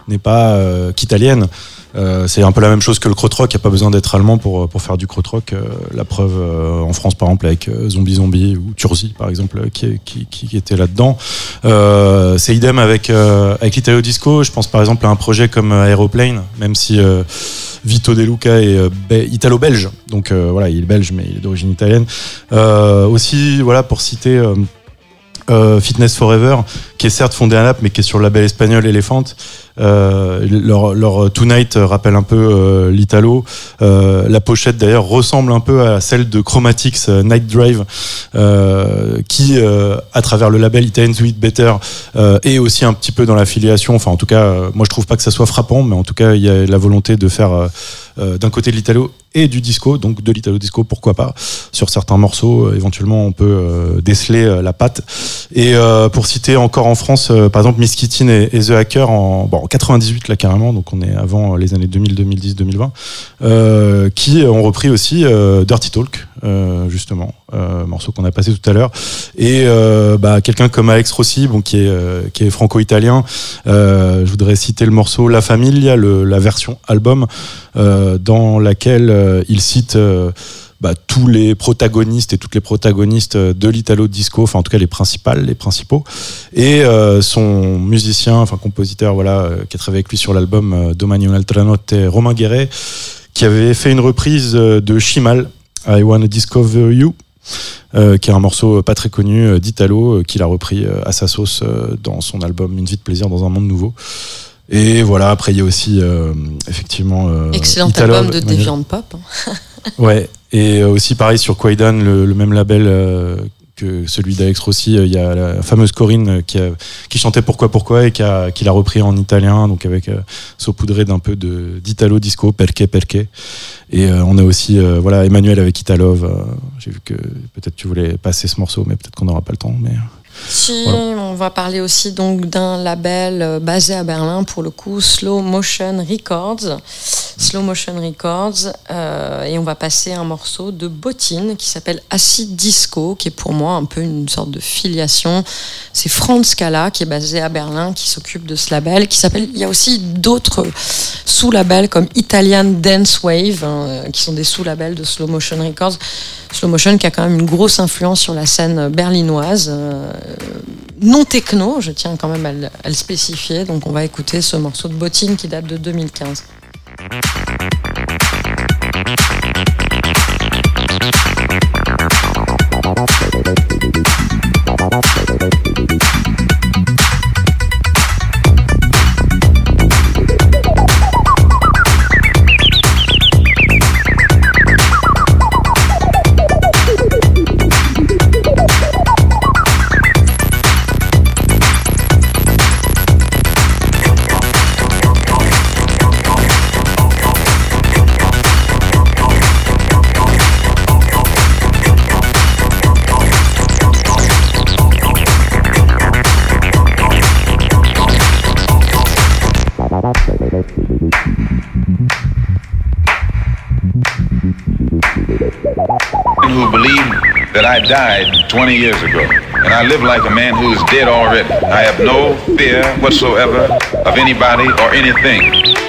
n'est pas qu'italienne, euh, c'est un peu la même chose que le krautrock. Il n'y a pas besoin d'être allemand pour pour faire du krautrock. Euh, la preuve euh, en France par exemple avec euh, Zombie Zombie ou Turzi par exemple euh, qui qui, était là-dedans. Euh, c'est idem avec euh, avec l'italo disco. Je pense par exemple à un projet comme euh, Aeroplane, même si euh, Vito De Luca est euh, be- italo-belge, donc euh, voilà, il est belge mais il est d'origine italienne. Euh, aussi, voilà, pour citer euh, euh, Fitness Forever, qui est certes fondé à Naples, mais qui est sur le label espagnol Elephant. Euh, leur, leur Tonight rappelle un peu euh, l'Italo. Euh, la pochette d'ailleurs ressemble un peu à celle de Chromatics euh, Night Drive, euh, qui, euh, à travers le label Italian Sweet Better, euh, est aussi un petit peu dans l'affiliation. Enfin, en tout cas, euh, moi je trouve pas que ça soit frappant, mais en tout cas, il y a la volonté de faire euh, euh, d'un côté de l'Italo et du disco, donc de l'Italo disco, pourquoi pas. Sur certains morceaux, euh, éventuellement, on peut euh, déceler euh, la patte. Et euh, pour citer encore en France, euh, par exemple, Miss Kittin et, et The Hacker en, bon, en 98 là carrément, donc on est avant les années 2000, 2010, 2020, euh, qui ont repris aussi euh, Dirty Talk, euh, justement, euh, morceau qu'on a passé tout à l'heure. Et euh, bah, quelqu'un comme Alex Rossi, bon, qui est, euh, franco-italien, euh, je voudrais citer le morceau La Famiglia, le, la version album, euh, dans laquelle euh, il cite euh, bah, tous les protagonistes et toutes les protagonistes de l'italo disco, enfin en tout cas les principales, les principaux, et euh, son musicien, enfin compositeur, voilà, euh, qui a travaillé avec lui sur l'album euh, Domani un'altra notte, Romain Guéret, qui avait fait une reprise euh, de Chimal, I Wanna Discover You. euh, qui est un morceau pas très connu euh, d'Italo, euh, qu'il a repris euh, à sa sauce euh, dans son album Une vie de plaisir dans un monde nouveau. Et voilà, après il y a aussi euh, effectivement euh, Excellent Italo, album de Deviant Pop. hein. Ouais, et euh, aussi pareil sur Quaidan, le, même label euh, que celui d'Alex Rossi, euh, il y a la fameuse Corinne qui, qui chantait Pourquoi Pourquoi et qui, a, qui l'a repris en italien, donc avec saupoudré d'un peu d'Italo disco, Perché Perché. Et on a aussi voilà Emmanuel avec Italove. J'ai vu que peut-être tu voulais passer ce morceau, mais peut-être qu'on n'aura pas le temps. Mais Si, Voilà. on va parler aussi donc d'un label euh, basé à Berlin pour le coup, Slow Motion Records. Slow Motion Records. euh, et on va passer un morceau de Bottine qui s'appelle Acid Disco, qui est pour moi un peu une sorte de filiation. C'est Franz Scala qui est basé à Berlin, qui s'occupe de ce label, qui s'appelle. Il y a aussi d'autres sous-labels comme Italian Dance Wave, hein, qui sont des sous-labels de Slow Motion Records. Slow Motion qui a quand même une grosse influence sur la scène berlinoise, euh, non techno, je tiens quand même à le, spécifier. Donc on va écouter ce morceau de Bottine qui date de 2015. Who believe that I died 20 years ago. And I live like a man who is dead already. I have no fear whatsoever of anybody or anything.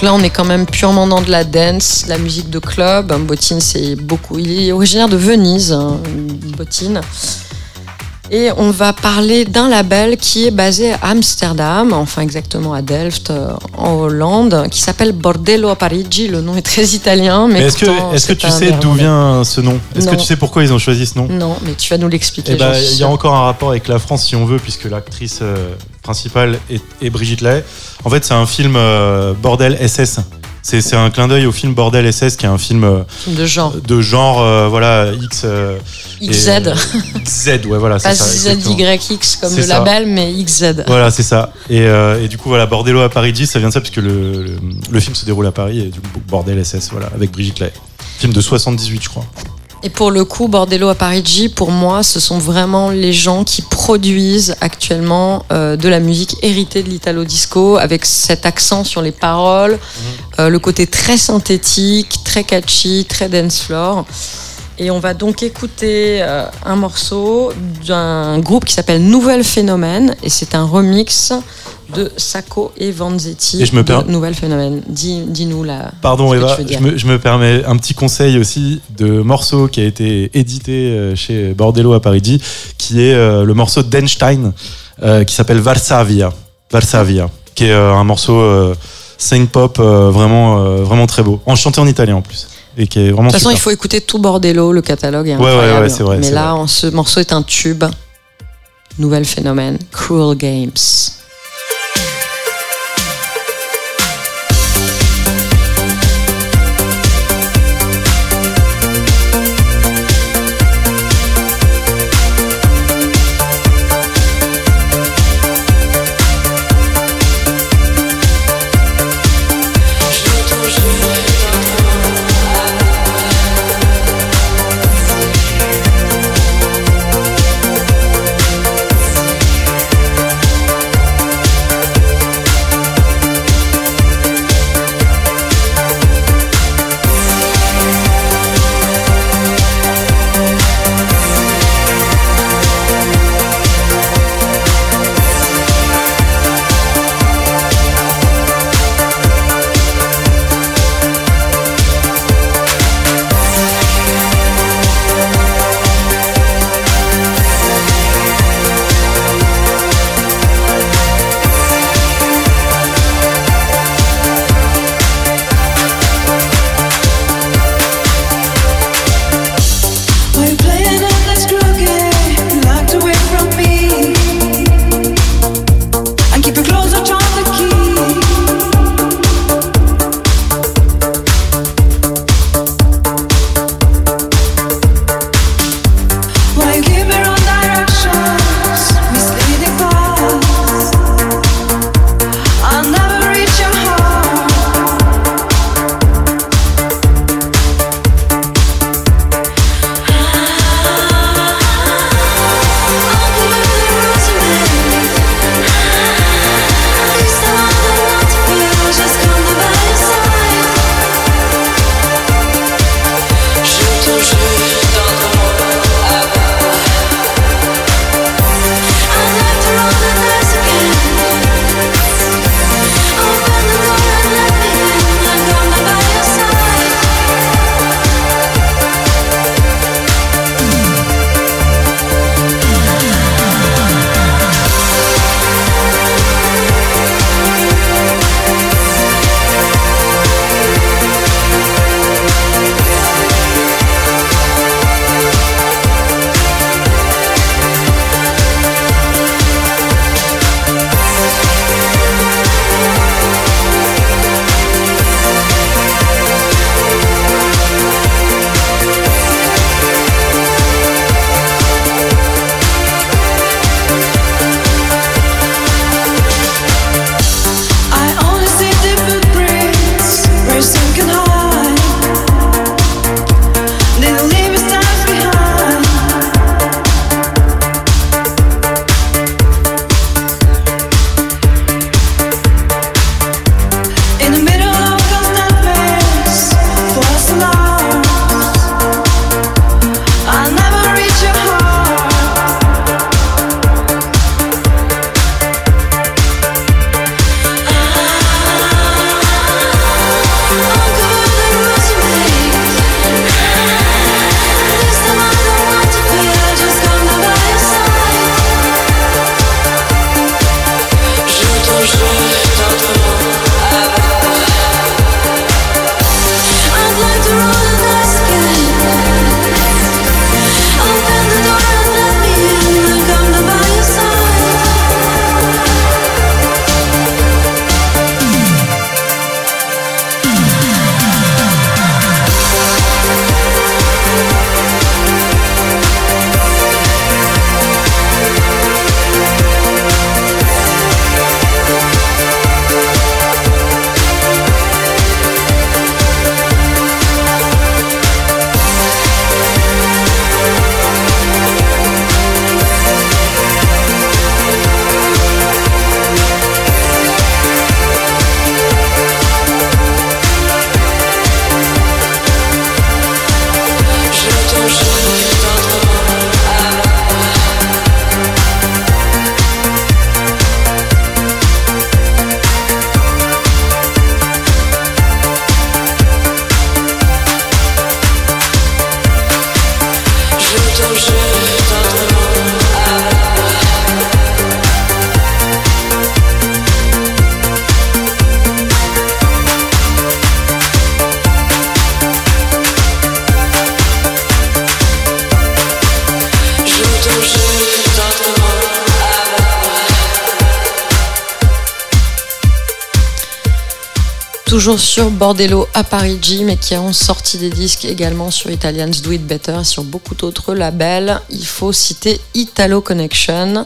Donc là, on est quand même purement dans de la dance, la musique de club. Bottine, c'est beaucoup. Il est originaire de Venise, hein, Bottine. Et on va parler d'un label qui est basé à Amsterdam, enfin exactement à Delft, euh, en Hollande, qui s'appelle Bordello a Parigi. Le nom est très italien, mais, Mais est-ce que, est-ce que tu sais d'où vient ce nom? Est-ce que tu sais pourquoi ils ont choisi ce nom? Non, mais tu vas nous l'expliquer. Eh ben, il y a encore un rapport avec la France si on veut, puisque l'actrice euh, principale est, est Brigitte Lay. En fait, c'est un film euh, Bordel SS. C'est un clin d'œil au film Bordel SS, qui est un film euh, Film de genre. de genre euh, voilà X. et, XZ. XZ, ouais, voilà, Pas c'est ça. ZYX comme le ça. label, mais XZ. Voilà, c'est ça. Et, et du coup, voilà, Bordello à Parigi, ça vient de ça, puisque le, le, le film se déroule à Paris, et du coup, Bordel SS, voilà, avec Brigitte Lay. Film de 78, je crois. Et pour le coup, Bordello à Parigi, pour moi, ce sont vraiment les gens qui produisent actuellement euh, de la musique héritée de l'italo disco, avec cet accent sur les paroles, euh, le côté très synthétique, très catchy, très dance floor. Et on va donc écouter euh, un morceau d'un groupe qui s'appelle Nouvelle Phénomène, et c'est un remix de Sacco et Vanzetti Et je me de per- Nouvelle Phénomène. Dis- Dis-nous là. Pardon Eva, je me, je me permets un petit conseil aussi de morceau qui a été édité euh, chez Bordello à Parigi, qui est euh, le morceau d'Einstein euh, qui s'appelle Varsavia. Varsavia, qui est un morceau synth pop euh, vraiment, vraiment très beau, en chanté en italien en plus, et qui est vraiment De toute façon, super. il faut écouter tout Bordello, le catalogue est Ouais, ouais, incroyable. ouais, c'est vrai, Mais c'est là, ce morceau est un tube. Nouvel phénomène, Cruel Games. Toujours sur Bordello à Parigi, mais qui ont sorti des disques également sur Italians Do It Better et sur beaucoup d'autres labels. Il faut citer Italo Connection.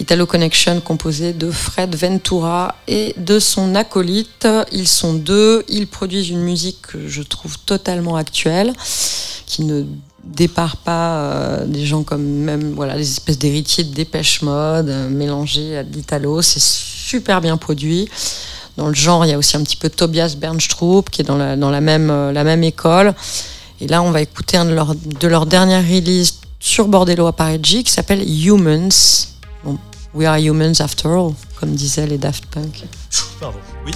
Italo Connection composé de Fred Ventura et de son acolyte. Ils sont deux, ils produisent une musique que je trouve totalement actuelle, qui ne départ pas euh, des gens comme même voilà espèces d'héritiers de Dépêche Mode euh, mélangés à l'Italo. C'est super bien produit. Dans le genre, il y a aussi un petit peu Tobias Bernstrup qui est dans la, dans la, même, euh, la même école. Et là, on va écouter un de leurs de leur dernière release sur Bordello à Parigi qui s'appelle Humans. We are humans after all, comme disaient les Daft Punk. Pardon. Oui.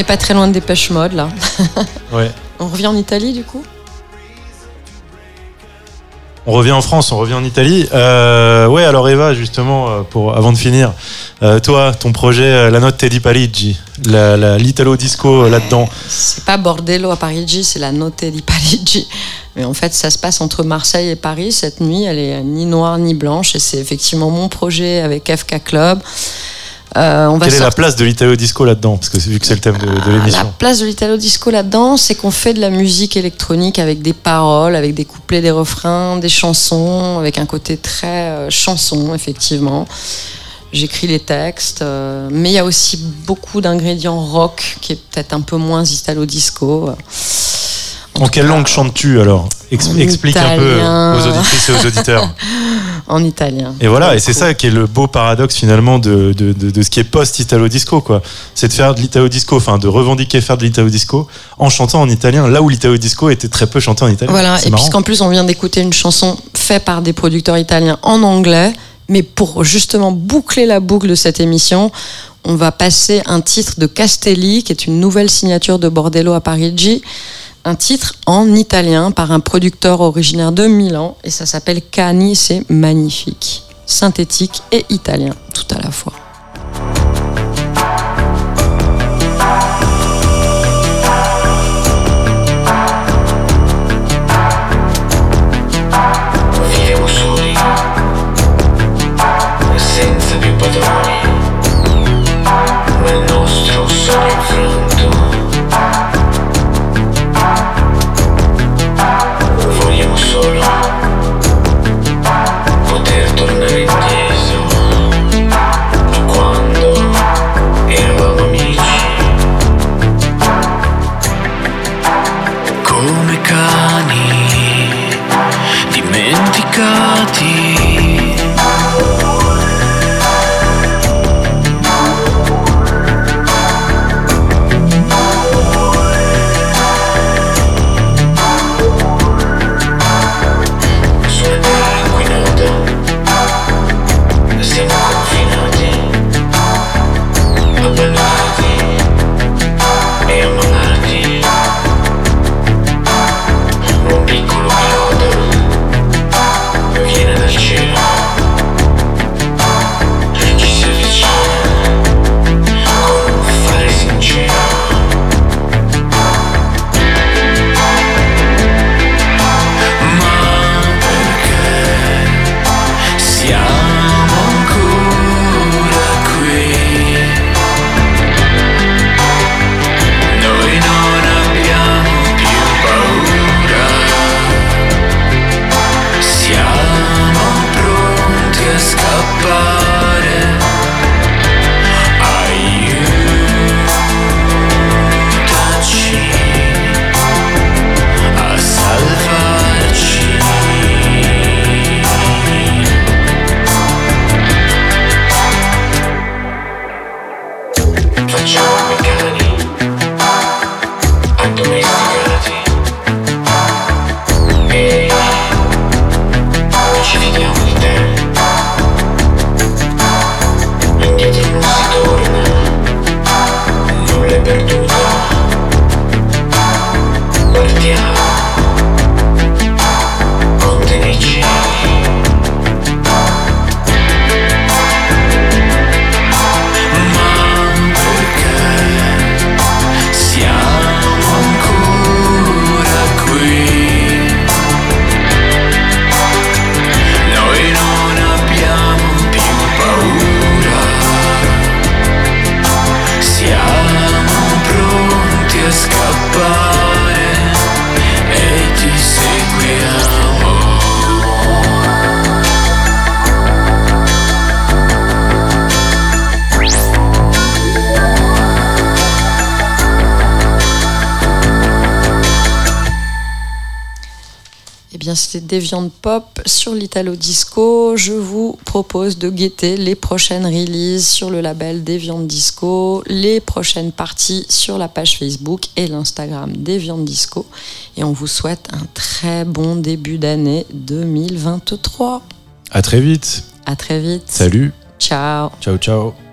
N'est pas très loin de Dépêche Mode là. Ouais. On revient en Italie du coup? On revient en France, on revient en Italie. Euh, ouais, alors Eva, justement, euh, pour, avant de finir, euh, toi, ton projet, euh, la note Teddy Parigi, l'Italo Disco là-dedans. C'est pas Bordello à Parigi, c'est la Notte di Parigi. Mais en fait, ça se passe entre Marseille et Paris cette nuit. Elle est ni noire ni blanche. Et c'est effectivement mon projet avec FK Club. Euh, on va Quelle est la place de l'Italo Disco là-dedans Parce que c'est- vu que c'est le thème de, de Ah, La l'émission. place de l'Italo Disco là-dedans, c'est qu'on fait de la musique électronique avec des paroles, avec des couplets, des refrains, des chansons, avec un côté très euh, chanson, effectivement. J'écris les textes, euh, mais il y a aussi beaucoup d'ingrédients rock, qui est peut-être un peu moins Italo Disco. En quelle langue chantes-tu alors Ex- Explique un peu italien. aux auditrices et aux auditeurs. En italien. Et voilà, et c'est ça qui est le beau paradoxe finalement de, de, de, de ce qui est post-Italo Disco, quoi. C'est de faire de l'Italo Disco, enfin de revendiquer faire de l'Italo Disco en chantant en italien, là où l'Italo Disco était très peu chanté en italien. Voilà, et puisqu'en plus on vient d'écouter une chanson faite par des producteurs italiens en anglais, mais pour justement boucler la boucle de cette émission, on va passer un titre de Castelli, qui est une nouvelle signature de Bordello à Parigi, un titre en italien par un producteur originaire de Milan, et ça s'appelle Cani, c'est magnifique, synthétique et italien, tout à la fois. Deviant Pop sur l'Italo Disco. Je vous propose de guetter les prochaines releases sur le label Deviant Disco, les prochaines parties sur la page Facebook et l'Instagram Deviant Disco. Et on vous souhaite un très bon début d'année 2023. À très vite. À très vite. Salut. Ciao. Ciao, ciao.